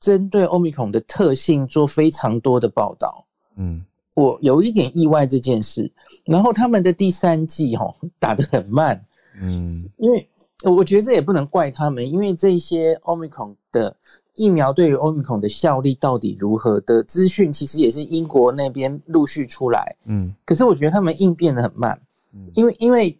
Speaker 7: 针对欧米孔的特性做非常多的报道。嗯，我有一点意外这件事。然后他们的第三季哈打得很慢，嗯，因为我觉得这也不能怪他们，因为这些奥密克戎的疫苗对于奥密克戎的效力到底如何的资讯，其实也是英国那边陆续出来，嗯，可是我觉得他们应变的很慢，嗯，因为因为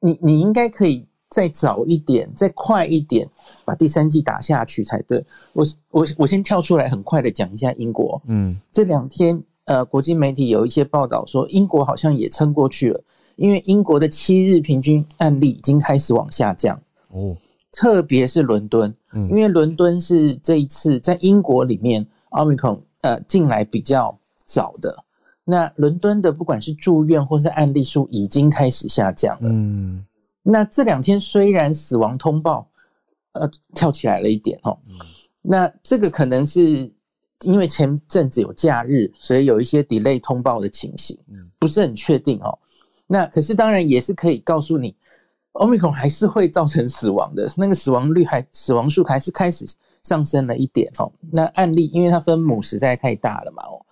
Speaker 7: 你你应该可以再早一点，再快一点把第三季打下去才对。我我我先跳出来，很快的讲一下英国，嗯，这两天。呃，国际媒体有一些报道说，英国好像也撑过去了，因为英国的七日平均案例已经开始往下降哦。特别是伦敦，因为伦敦是这一次在英国里面奥密克戎呃进来比较早的。那伦敦的不管是住院或是案例数已经开始下降了。嗯，那这两天虽然死亡通报呃跳起来了一点哦，那这个可能是。因为前阵子有假日，所以有一些 delay 通报的情形，不是很确定哦。那可是当然也是可以告诉你，omicron 还是会造成死亡的，那个死亡率还死亡数还是开始上升了一点哦。那案例因为它分母实在太大了嘛哦。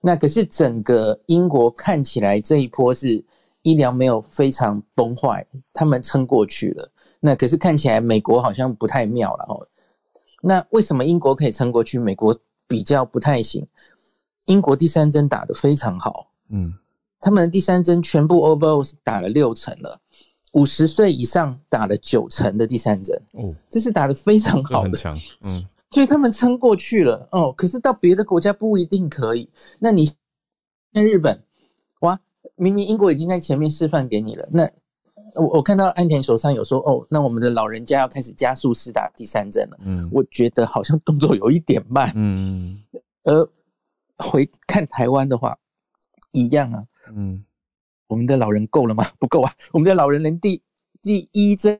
Speaker 7: 那可是整个英国看起来这一波是医疗没有非常崩坏，他们撑过去了。那可是看起来美国好像不太妙了哦。那为什么英国可以撑过去，美国？比较不太行，英国第三针打得非常好，嗯，他们的第三针全部 overall 打了六成了，五十岁以上打了九成的第三针，哦，这是打得非常好的，
Speaker 1: 强，嗯，
Speaker 7: 所以他们撑过去了，哦，可是到别的国家不一定可以，那你像日本，哇，明明英国已经在前面示范给你了，那。我我看到安田手上有说哦，那我们的老人家要开始加速施打第三针了。嗯，我觉得好像动作有一点慢。嗯，而回看台湾的话，一样啊。嗯，我们的老人够了吗？(laughs) 不够啊。我们的老人连第第一针，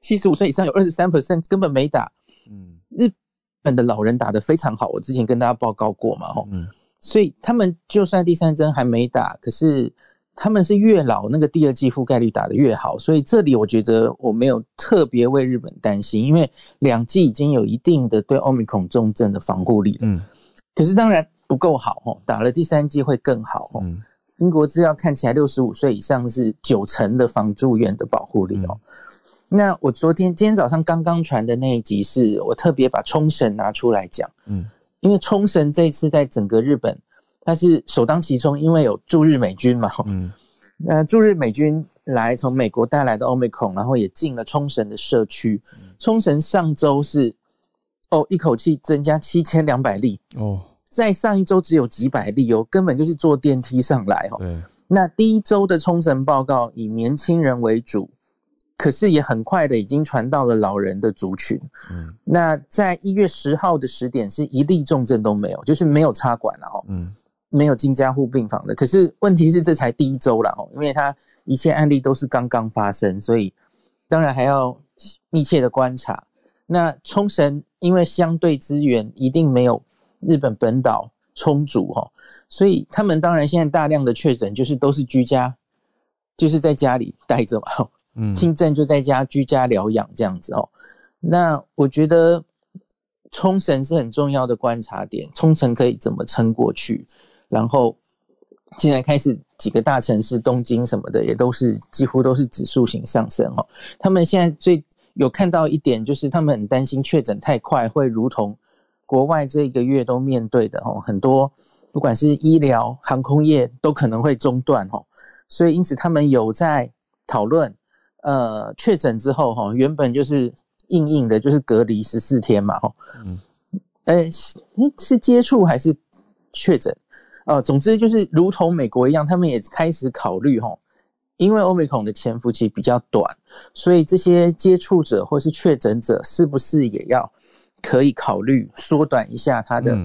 Speaker 7: 七十五岁以上有二十三 percent 根本没打。嗯，日本的老人打得非常好，我之前跟大家报告过嘛。吼，嗯，所以他们就算第三针还没打，可是。他们是越老，那个第二剂覆盖率打得越好，所以这里我觉得我没有特别为日本担心，因为两剂已经有一定的对奥密克戎重症的防护力了。嗯，可是当然不够好哦，打了第三剂会更好哦。英国资料看起来六十五岁以上是九成的防住院的保护力哦。那我昨天今天早上刚刚传的那一集是我特别把冲绳拿出来讲，嗯，因为冲绳这次在整个日本。它是首当其冲，因为有驻日美军嘛。嗯，(laughs) 那驻日美军来从美国带来的 Omicron，，然后也进了冲绳的社区。冲绳上周是哦，一口气增加七千两百例哦，在上一周只有几百例哦，根本就是坐电梯上来哦。
Speaker 1: 对，
Speaker 7: 那第一周的冲绳报告以年轻人为主，可是也很快的已经传到了老人的族群。嗯，那在一月十号的十点是一例重症都没有，就是没有插管了哦。嗯。没有进加护病房的，可是问题是这才第一周了哦，因为他一切案例都是刚刚发生，所以当然还要密切的观察。那冲绳因为相对资源一定没有日本本岛充足哈，所以他们当然现在大量的确诊就是都是居家，就是在家里待着嘛，嗯，轻症就在家居家疗养这样子哦。那我觉得冲绳是很重要的观察点，冲绳可以怎么撑过去？然后现在开始几个大城市，东京什么的也都是几乎都是指数型上升哦。他们现在最有看到一点，就是他们很担心确诊太快，会如同国外这一个月都面对的哦，很多不管是医疗、航空业都可能会中断哦。所以因此他们有在讨论呃确诊之后哈，原本就是硬硬的，就是隔离十四天嘛哈。嗯。哎，是是接触还是确诊？哦，总之就是如同美国一样，他们也开始考虑哈，因为欧美孔的潜伏期比较短，所以这些接触者或是确诊者是不是也要可以考虑缩短一下他的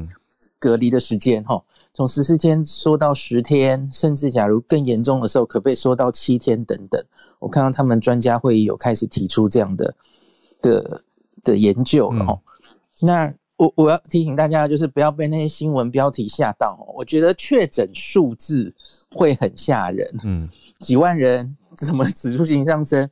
Speaker 7: 隔离的时间哈？从十四天缩到十天，甚至假如更严重的时候，可不可以缩到七天等等？我看到他们专家会议有开始提出这样的的的研究了哈。那我我要提醒大家，就是不要被那些新闻标题吓到。我觉得确诊数字会很吓人，嗯，(laughs) 几万人怎么指数型上升？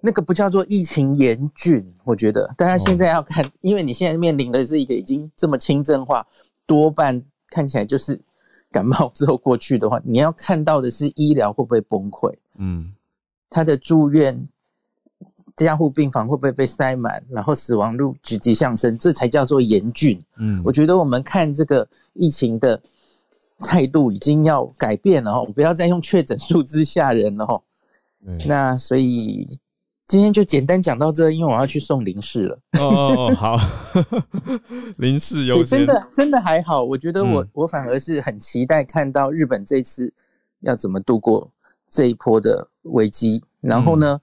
Speaker 7: 那个不叫做疫情严峻。我觉得大家现在要看，因为你现在面临的是一个已经这么轻症化，多半看起来就是感冒之后过去的话，你要看到的是医疗会不会崩溃？嗯，他的住院。加护病房会不会被塞满？然后死亡率直级上升，这才叫做严峻。嗯，我觉得我们看这个疫情的态度已经要改变了哦，不要再用确诊数字吓人了哦。那所以今天就简单讲到这，因为我要去送林氏了。
Speaker 1: 哦，好，(laughs) 零食有
Speaker 7: 真的真的还好，我觉得我我反而是很期待看到日本这次要怎么度过这一波的危机，然后呢？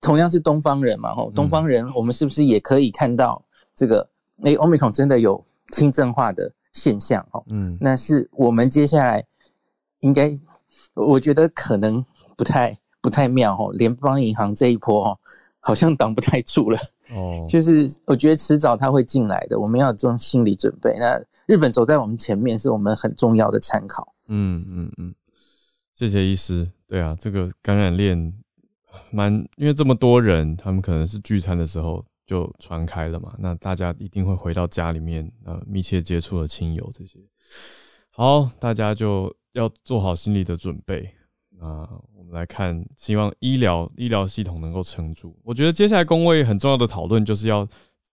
Speaker 7: 同样是东方人嘛，吼，东方人，我们是不是也可以看到这个？哎，欧米孔真的有轻症化的现象，哦，嗯，那是我们接下来应该，我觉得可能不太不太妙，哦，联邦银行这一波，哦，好像挡不太住了，哦，(laughs) 就是我觉得迟早它会进来的，我们要做心理准备。那日本走在我们前面，是我们很重要的参考。
Speaker 1: 嗯嗯嗯，谢谢医师。对啊，这个感染链。蛮，因为这么多人，他们可能是聚餐的时候就传开了嘛，那大家一定会回到家里面，呃，密切接触的亲友这些，好，大家就要做好心理的准备。啊，我们来看，希望医疗医疗系统能够撑住。我觉得接下来工位很重要的讨论就是要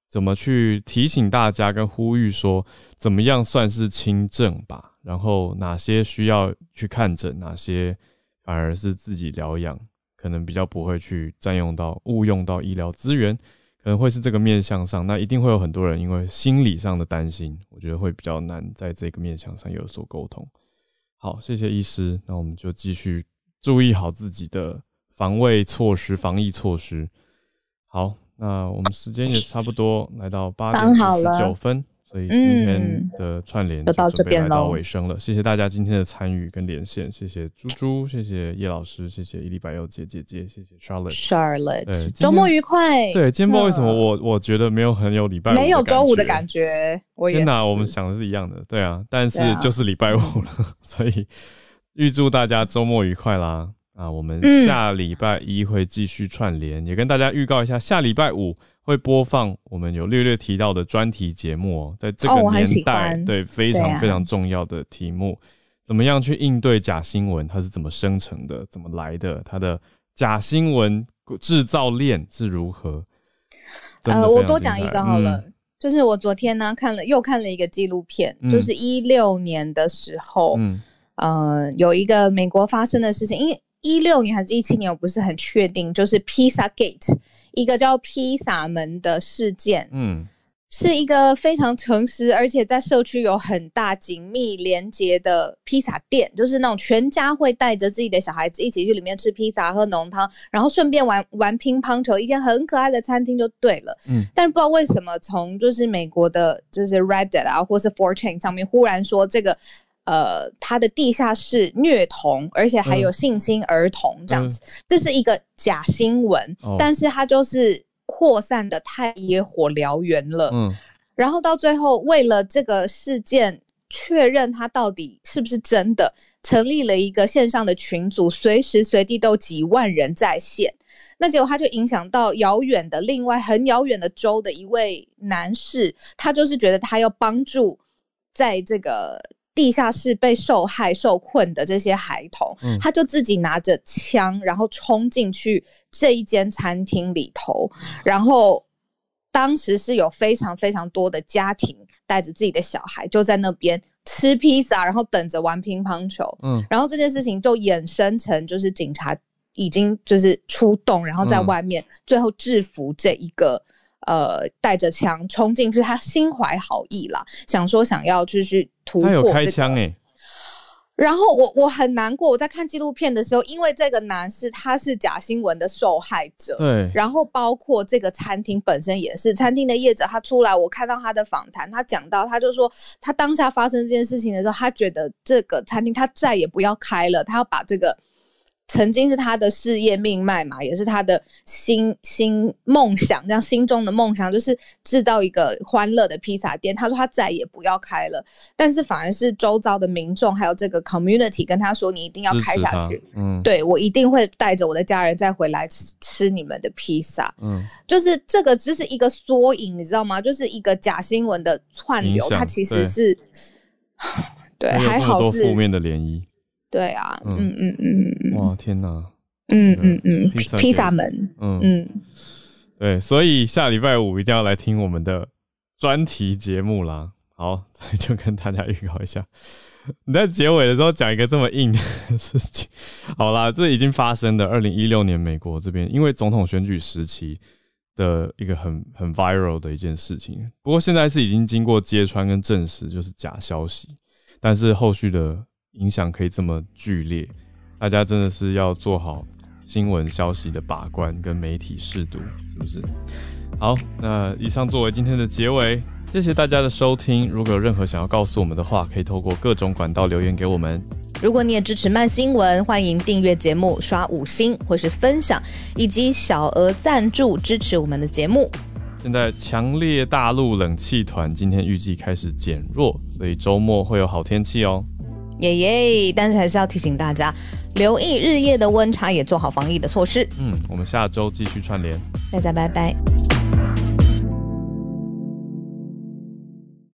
Speaker 1: 怎么去提醒大家跟呼吁说，怎么样算是轻症吧，然后哪些需要去看诊，哪些反而是自己疗养。可能比较不会去占用到误用到医疗资源，可能会是这个面向上，那一定会有很多人因为心理上的担心，我觉得会比较难在这个面向上有所沟通。好，谢谢医师，那我们就继续注意好自己的防卫措施、防疫措施。好，那我们时间也差不多来到八点十九分。所以今天的串联就到这边到尾声了，谢谢大家今天的参与跟连线，谢谢猪猪，谢谢叶老师，谢谢伊丽白柚姐姐姐，谢谢 Charlotte。
Speaker 2: Charlotte，周末愉快。
Speaker 1: 对，今天不知道为什么我我觉得没有很有礼拜
Speaker 2: 没有周五的感觉。
Speaker 1: 天哪，我们想的是一样的，对啊，但是就是礼拜五了，(laughs) 所以预祝大家周末愉快啦！啊，我们下礼拜一会继续串联，也跟大家预告一下，下礼拜五。会播放我们有略略提到的专题节目哦，在这个年代，对非常非常重要的题目，怎么样去应对假新闻？它是怎么生成的？怎么来的？它的假新闻制造链是如何？
Speaker 2: 呃，我多讲一个好了，就是我昨天呢看了又看了一个纪录片，就是一六年的时候，嗯，呃，有一个美国发生的事情，因为一六年还是一七年，我不是很确定，就是 Pizza Gate。一个叫披萨门的事件，嗯，是一个非常诚实，而且在社区有很大紧密连接的披萨店，就是那种全家会带着自己的小孩子一起去里面吃披萨、喝浓汤，然后顺便玩玩乒乓球，一间很可爱的餐厅就对了。嗯，但是不知道为什么，从就是美国的，就是 Reddit 啊，或是 f o r t u n e 上面忽然说这个。呃，他的地下室虐童，而且还有性侵儿童这样子，这是一个假新闻，但是他就是扩散的太野火燎原了。嗯，然后到最后，为了这个事件确认他到底是不是真的，成立了一个线上的群组，随时随地都几万人在线。那结果他就影响到遥远的另外很遥远的州的一位男士，他就是觉得他要帮助在这个。地下室被受害、受困的这些孩童，他就自己拿着枪，然后冲进去这一间餐厅里头，然后当时是有非常非常多的家庭带着自己的小孩就在那边吃披萨，然后等着玩乒乓球。嗯，然后这件事情就衍生成就是警察已经就是出动，然后在外面最后制服这一个呃带着枪冲进去，他心怀好意啦，想说想要就是突破。
Speaker 1: 他有开枪哎。
Speaker 2: 然后我我很难过，我在看纪录片的时候，因为这个男士他是假新闻的受害者，
Speaker 1: 对。
Speaker 2: 然后包括这个餐厅本身也是，餐厅的业者他出来，我看到他的访谈，他讲到，他就说他当下发生这件事情的时候，他觉得这个餐厅他再也不要开了，他要把这个。曾经是他的事业命脉嘛，也是他的心心梦想，这样心中的梦想就是制造一个欢乐的披萨店。他说他再也不要开了，但是反而是周遭的民众还有这个 community 跟他说，你一定要开下去。嗯，对我一定会带着我的家人再回来吃吃你们的披萨。嗯，就是这个只是一个缩影，你知道吗？就是一个假新闻的串流，它其实是 (sighs) 对还好是
Speaker 1: 负面的涟漪。
Speaker 2: 对啊，嗯。嗯嗯
Speaker 1: 哇天哪，
Speaker 2: 嗯嗯嗯，披萨门，嗯。嗯，
Speaker 1: 对，所以下礼拜五一定要来听我们的专题节目啦。好，(laughs) 所以就跟大家预告一下，(laughs) 你在结尾的时候讲一个这么硬 (laughs) 的事情，好啦，这已经发生的二零一六年美国这边因为总统选举时期的一个很很 viral 的一件事情，不过现在是已经经过揭穿跟证实，就是假消息，但是后续的。影响可以这么剧烈，大家真的是要做好新闻消息的把关跟媒体试读，是不是？好，那以上作为今天的结尾，谢谢大家的收听。如果有任何想要告诉我们的话，可以透过各种管道留言给我们。
Speaker 2: 如果你也支持慢新闻，欢迎订阅节目、刷五星或是分享，以及小额赞助支持我们的节目。
Speaker 1: 现在强烈大陆冷气团今天预计开始减弱，所以周末会有好天气哦。
Speaker 2: 耶耶！但是还是要提醒大家，留意日夜的温差，也做好防疫的措施。
Speaker 1: 嗯，我们下周继续串联，
Speaker 2: 大家拜拜。